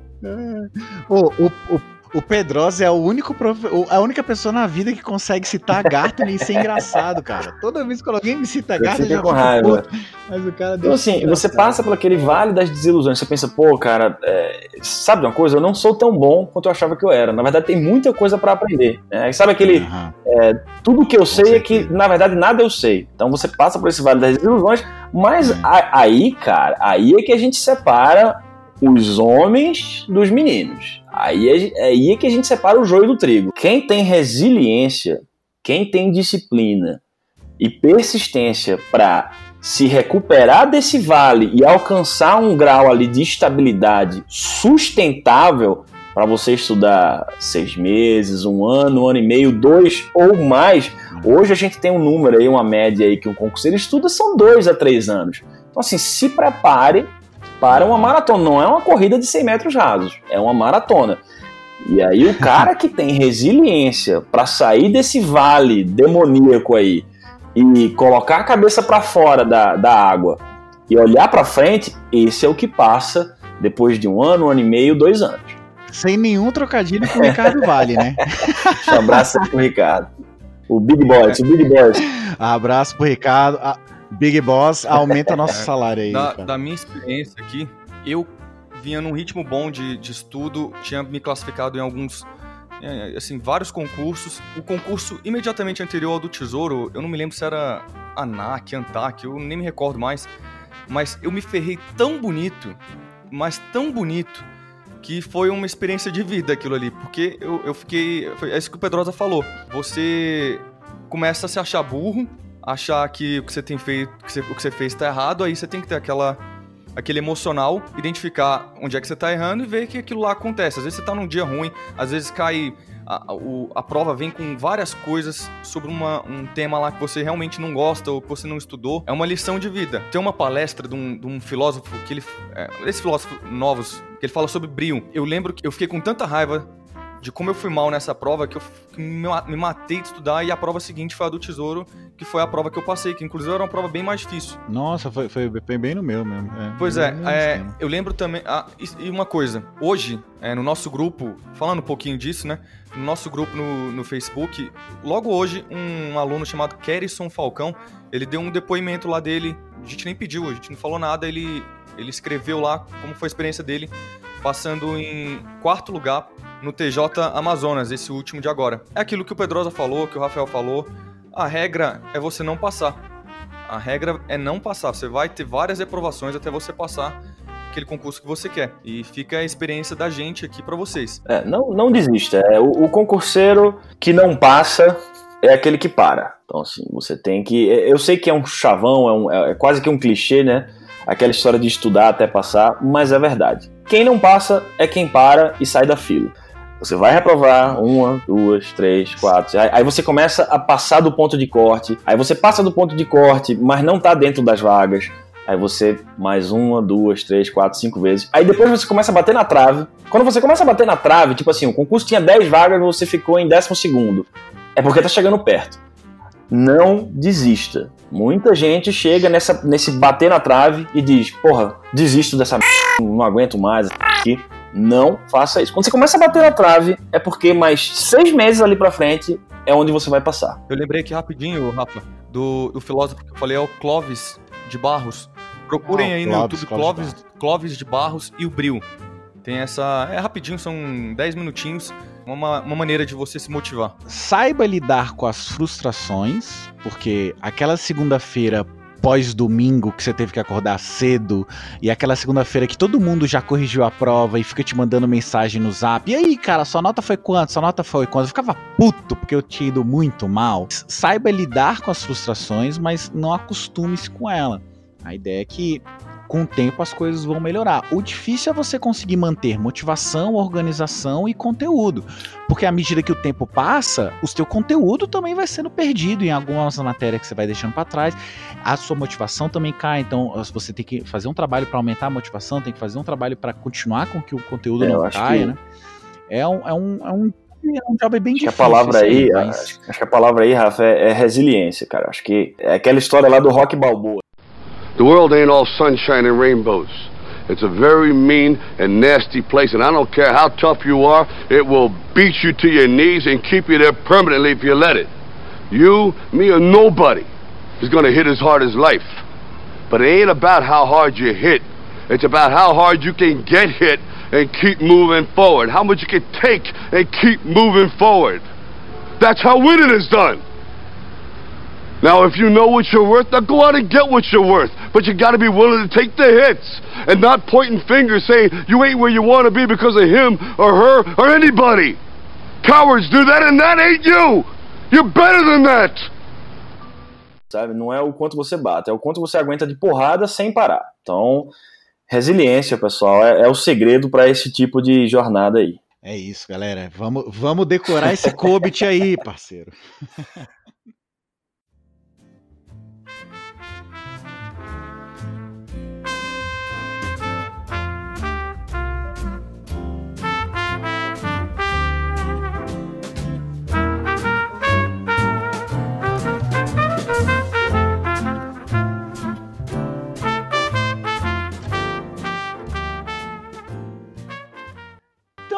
O, o, o o Pedrosa é o único prof... a única pessoa na vida que consegue citar Gartner e ser engraçado, cara. Toda vez que alguém me cita Gartner, já com raiva. Mas o cara Então, assim, você passa por aquele vale das desilusões. Você pensa, pô, cara, é... sabe uma coisa? Eu não sou tão bom quanto eu achava que eu era. Na verdade, tem muita coisa para aprender. Né? Sabe aquele. Uhum. É, tudo que eu sei é que, na verdade, nada eu sei. Então você passa por esse vale das desilusões, mas uhum. aí, cara, aí é que a gente separa os homens dos meninos. Aí é, aí é que a gente separa o joio do trigo. Quem tem resiliência, quem tem disciplina e persistência para se recuperar desse vale e alcançar um grau ali de estabilidade sustentável para você estudar seis meses, um ano, um ano e meio, dois ou mais. Hoje a gente tem um número aí, uma média aí que um concurseiro estuda são dois a três anos. Então assim, se prepare para uma maratona. Não é uma corrida de 100 metros rasos, é uma maratona. E aí o cara que tem resiliência para sair desse vale demoníaco aí e colocar a cabeça para fora da, da água e olhar para frente, esse é o que passa depois de um ano, um ano e meio, dois anos. Sem nenhum trocadilho com o Ricardo Vale, né? um [LAUGHS] abraço pro Ricardo. O Big Boss, o Big Boss. Abraço pro Ricardo. Big Boss, aumenta [LAUGHS] nosso é, salário aí. Da, da, minha experiência aqui, eu vinha num ritmo bom de, de estudo, tinha me classificado em alguns é, assim, vários concursos. O concurso imediatamente anterior ao do Tesouro, eu não me lembro se era ANAC, ANTAC, eu nem me recordo mais. Mas eu me ferrei tão bonito, mas tão bonito, que foi uma experiência de vida aquilo ali. Porque eu, eu fiquei. É isso que o Pedrosa falou. Você começa a se achar burro, achar que o que você tem feito, que você, o que você fez está errado, aí você tem que ter aquela aquele emocional, identificar onde é que você tá errando e ver que aquilo lá acontece. Às vezes você tá num dia ruim, às vezes cai. A, a prova vem com várias coisas sobre uma, um tema lá que você realmente não gosta ou que você não estudou. É uma lição de vida. Tem uma palestra de um, de um filósofo que ele. É, esses filósofos novos, que ele fala sobre brio. Eu lembro que eu fiquei com tanta raiva de como eu fui mal nessa prova que eu me matei de estudar e a prova seguinte foi a do Tesouro, que foi a prova que eu passei, que inclusive era uma prova bem mais difícil. Nossa, foi, foi bem no meu mesmo. É, pois é, é eu lembro também. Ah, e uma coisa, hoje, é, no nosso grupo, falando um pouquinho disso, né? No nosso grupo no, no Facebook, logo hoje, um aluno chamado Kerison Falcão, ele deu um depoimento lá dele. A gente nem pediu, a gente não falou nada, ele, ele escreveu lá como foi a experiência dele, passando em quarto lugar no TJ Amazonas, esse último de agora. É aquilo que o Pedrosa falou, que o Rafael falou. A regra é você não passar. A regra é não passar. Você vai ter várias reprovações até você passar aquele concurso que você quer. E fica a experiência da gente aqui para vocês. É, não, não desista. É, o, o concurseiro que não passa é aquele que para. Então, assim, você tem que. É, eu sei que é um chavão, é, um, é quase que um clichê, né? Aquela história de estudar até passar, mas é verdade. Quem não passa é quem para e sai da fila. Você vai reprovar uma, duas, três, quatro. Aí você começa a passar do ponto de corte. Aí você passa do ponto de corte, mas não está dentro das vagas. Aí você mais uma, duas, três, quatro, cinco vezes. Aí depois você começa a bater na trave. Quando você começa a bater na trave, tipo assim, o concurso tinha 10 vagas, você ficou em décimo segundo. É porque tá chegando perto. Não desista. Muita gente chega nessa, nesse bater na trave e diz: Porra, desisto dessa não aguento mais aqui. Não faça isso. Quando você começa a bater na trave, é porque mais seis meses ali pra frente é onde você vai passar. Eu lembrei aqui rapidinho, Rafa, do, do filósofo que eu falei, é o Clóvis de Barros. Procurem ah, aí no YouTube Clóvis, Clóvis de Barros e o Bril. Tem essa. É rapidinho, são 10 minutinhos. Uma, uma maneira de você se motivar. Saiba lidar com as frustrações, porque aquela segunda-feira pós-domingo que você teve que acordar cedo e aquela segunda-feira que todo mundo já corrigiu a prova e fica te mandando mensagem no zap. E aí, cara, sua nota foi quanto? Sua nota foi quanto? Eu ficava puto porque eu tinha ido muito mal. Saiba lidar com as frustrações, mas não acostume-se com ela. A ideia é que com o tempo as coisas vão melhorar. O difícil é você conseguir manter motivação, organização e conteúdo. Porque à medida que o tempo passa, o seu conteúdo também vai sendo perdido em algumas matérias que você vai deixando para trás. A sua motivação também cai, então você tem que fazer um trabalho para aumentar a motivação, tem que fazer um trabalho para continuar com que o conteúdo é, não caia, que... né? É um, é um, é um é um job bem acho difícil. Que a palavra aí, mas... acho que a palavra aí, Rafa, é, é, resiliência, cara. Acho que é aquela história lá do rock balboa. The world ain't all sunshine and rainbows. It's a very mean and nasty place, and I don't care how tough you are, it will beat you to your knees and keep you there permanently if you let it. You, me, or nobody is going to hit as hard as life. But it ain't about how hard you hit. It's about how hard you can get hit and keep moving forward. How much you can take and keep moving forward. That's how winning is done. Now, if you know what you're worth, now go out and get what you're worth. But you got to be willing to take the hits and not pointing fingers saying you ain't where you want to be because of him or her or anybody. Cowards do that, and that ain't you. You're better than that. sabe? Não é o quanto você bate, é o quanto você aguenta de porrada sem parar. Então, resiliência, pessoal, é, é o segredo para esse tipo de jornada aí. É isso, galera. Vamos, vamos decorar esse Cobit aí, parceiro. [LAUGHS]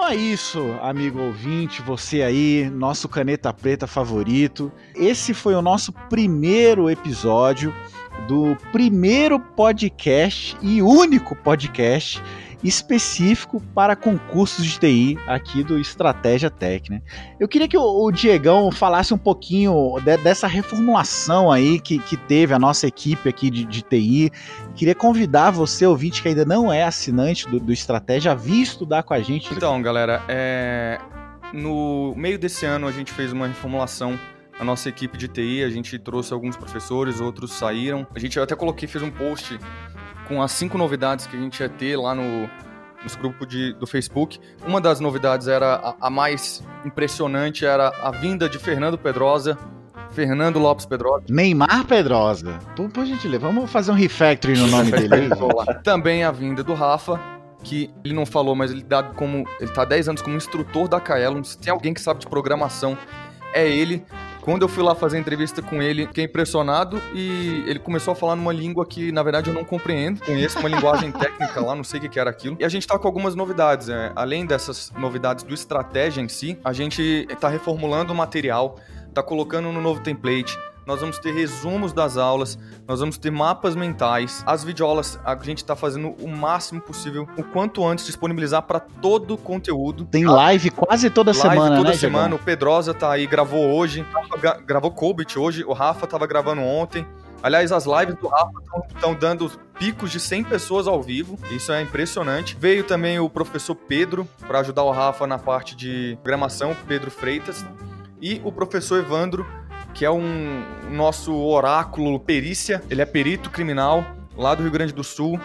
Então é isso, amigo ouvinte, você aí, nosso caneta preta favorito. Esse foi o nosso primeiro episódio do primeiro podcast e único podcast específico para concursos de TI aqui do Estratégia Tech, né? Eu queria que o, Diegão falasse um pouquinho de, dessa reformulação aí que, que teve a nossa equipe aqui de, de TI. Queria convidar você, ouvinte, que ainda não é assinante do, do Estratégia, a vir estudar com a gente. Então, galera, é... no meio desse ano a gente fez uma reformulação a nossa equipe de TI, a gente trouxe alguns professores, outros saíram. A gente até coloquei, fez um post com as cinco novidades que a gente ia ter lá no, nos grupos de, do Facebook. Uma das novidades era a, a, mais impressionante era a vinda de Fernando Pedrosa. Fernando Lopes Pedrosa. Neymar Pedrosa. Por, por gentileza, vamos fazer um refactoring no nome dele. [LAUGHS] Também a vinda do Rafa, que ele não falou, mas ele dá como. Ele tá 10 anos como instrutor da Kaelon. Se tem alguém que sabe de programação, é ele. Quando eu fui lá fazer entrevista com ele, fiquei impressionado e ele começou a falar numa língua que, na verdade, eu não compreendo. Conheço uma linguagem [LAUGHS] técnica lá, não sei o que era aquilo. E a gente tá com algumas novidades. Né? Além dessas novidades do estratégia em si, a gente tá reformulando o material, tá colocando no novo template nós vamos ter resumos das aulas, nós vamos ter mapas mentais. As videoaulas a gente está fazendo o máximo possível, o quanto antes disponibilizar para todo o conteúdo. Tem live quase toda live semana, toda né, semana. O Pedrosa tá aí, gravou hoje, gravou Colbit hoje, o Rafa tava gravando ontem. Aliás, as lives do Rafa estão dando picos de 100 pessoas ao vivo. Isso é impressionante. Veio também o professor Pedro para ajudar o Rafa na parte de programação, Pedro Freitas. E o professor Evandro que é um nosso oráculo perícia. Ele é perito criminal lá do Rio Grande do Sul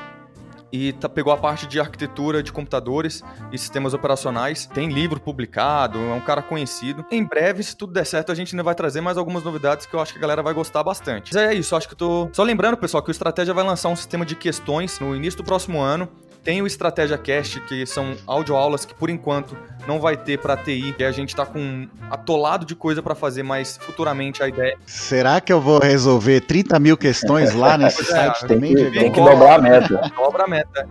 e tá, pegou a parte de arquitetura de computadores e sistemas operacionais. Tem livro publicado, é um cara conhecido. Em breve, se tudo der certo, a gente ainda vai trazer mais algumas novidades que eu acho que a galera vai gostar bastante. Mas é isso, acho que eu tô. Só lembrando, pessoal, que o Estratégia vai lançar um sistema de questões no início do próximo ano. Tem o Estratégia Cast, que são audioaulas que por enquanto não vai ter para TI, que a gente tá com atolado de coisa para fazer, mas futuramente a ideia. Será que eu vou resolver 30 mil questões lá [LAUGHS] nesse site é, também? Tem que, tem que dobrar a meta. Dobra a meta.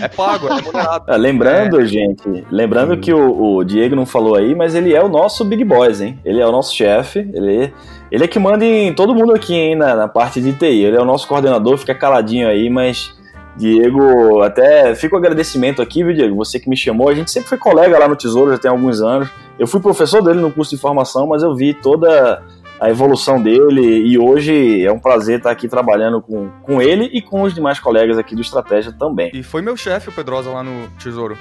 É pago, é remunerado. É, [LAUGHS] lembrando, é. gente, lembrando hum. que o, o, Diego não falou aí, mas ele é o nosso Big Boys, hein? Ele é o nosso chefe, ele, ele é que manda em todo mundo aqui, hein, na, na parte de TI. Ele é o nosso coordenador, fica caladinho aí, mas Diego, até fica o agradecimento aqui, viu, Diego? Você que me chamou. A gente sempre foi colega lá no Tesouro, já tem alguns anos. Eu fui professor dele no curso de formação, mas eu vi toda a evolução dele e hoje é um prazer estar aqui trabalhando com, com ele e com os demais colegas aqui do Estratégia também. E foi meu chefe, o Pedrosa, lá no Tesouro.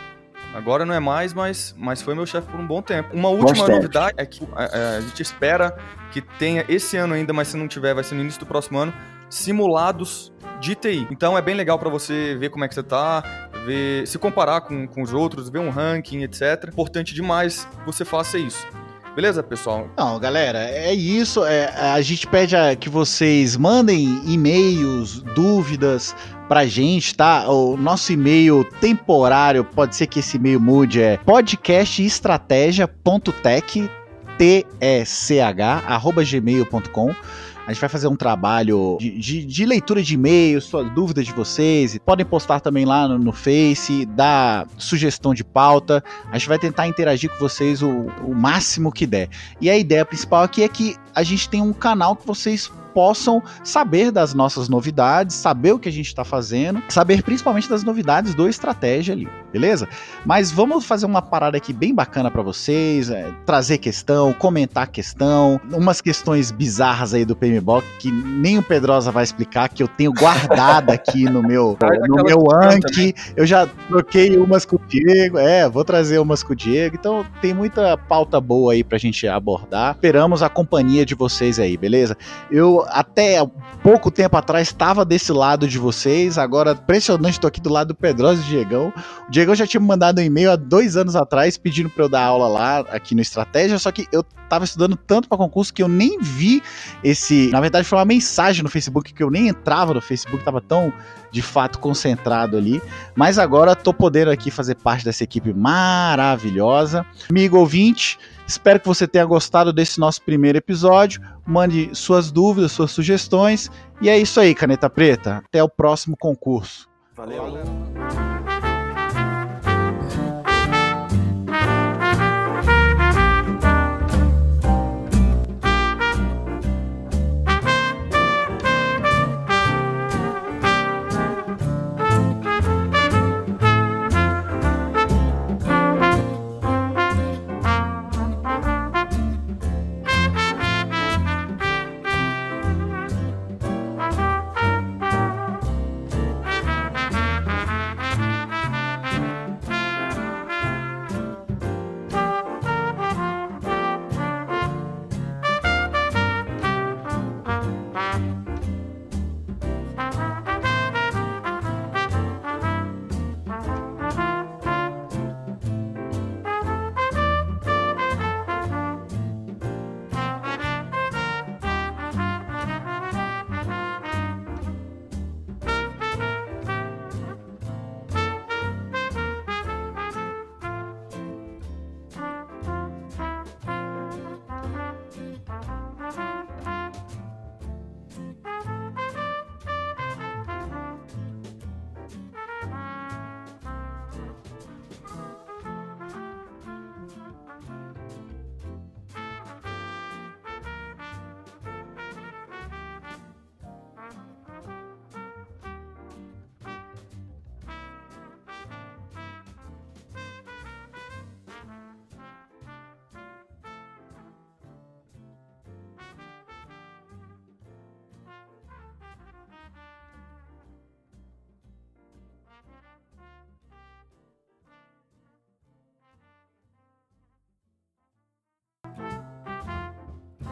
Agora não é mais, mas, mas foi meu chefe por um bom tempo. Uma última novidade é que a, é, é, a, gente espera que tenha esse ano ainda, mas se não tiver, vai ser no início do próximo ano, simulados de TI. Então é bem legal para você ver como é que você tá, ver, se comparar com, com os outros, ver um ranking, etc. Importante demais que você faça isso. Beleza, pessoal? Não, galera, é isso. É, a gente pede a, que vocês mandem e-mails, dúvidas pra gente, tá? O nosso e-mail temporário, pode ser que esse e-mail mude, é podcastestratégia.tech, T-E-C-H, arroba gmail.com. A gente vai fazer um trabalho de, de, de leitura de e-mails, dúvidas de vocês. Podem postar também lá no, no, Face, dar sugestão de pauta. A gente vai tentar interagir com vocês o, o máximo que der. E a ideia principal aqui é que a gente tem um canal que vocês possam saber das nossas novidades, saber o que a gente está fazendo, saber principalmente das novidades do estratégia ali, beleza? Mas vamos fazer uma parada aqui bem bacana para vocês, é, trazer questão, comentar questão, umas questões bizarras aí do PMBOK que nem o Pedrosa vai explicar, que eu tenho guardada aqui no meu, [LAUGHS] no meu Anki. Eu já troquei umas com o Diego, é, vou trazer umas com o Diego. Então tem muita pauta boa aí pra gente abordar. Esperamos a companhia de vocês aí, beleza? Eu até pouco tempo atrás estava desse lado de vocês, agora impressionante, tô aqui do lado do Pedroso e Diegão. O Diegão já tinha me mandado um e-mail há dois anos atrás pedindo para eu dar aula lá aqui no Estratégia, só que eu tava estudando tanto para concurso que eu nem vi esse. Na verdade, foi uma mensagem no Facebook que eu nem entrava no Facebook, tava tão de fato concentrado ali. Mas agora tô podendo aqui fazer parte dessa equipe maravilhosa. Amigo ouvinte, espero que você tenha gostado desse nosso primeiro episódio. Mande suas dúvidas, suas sugestões. E é isso aí, Caneta Preta. Até o próximo concurso. Valeu.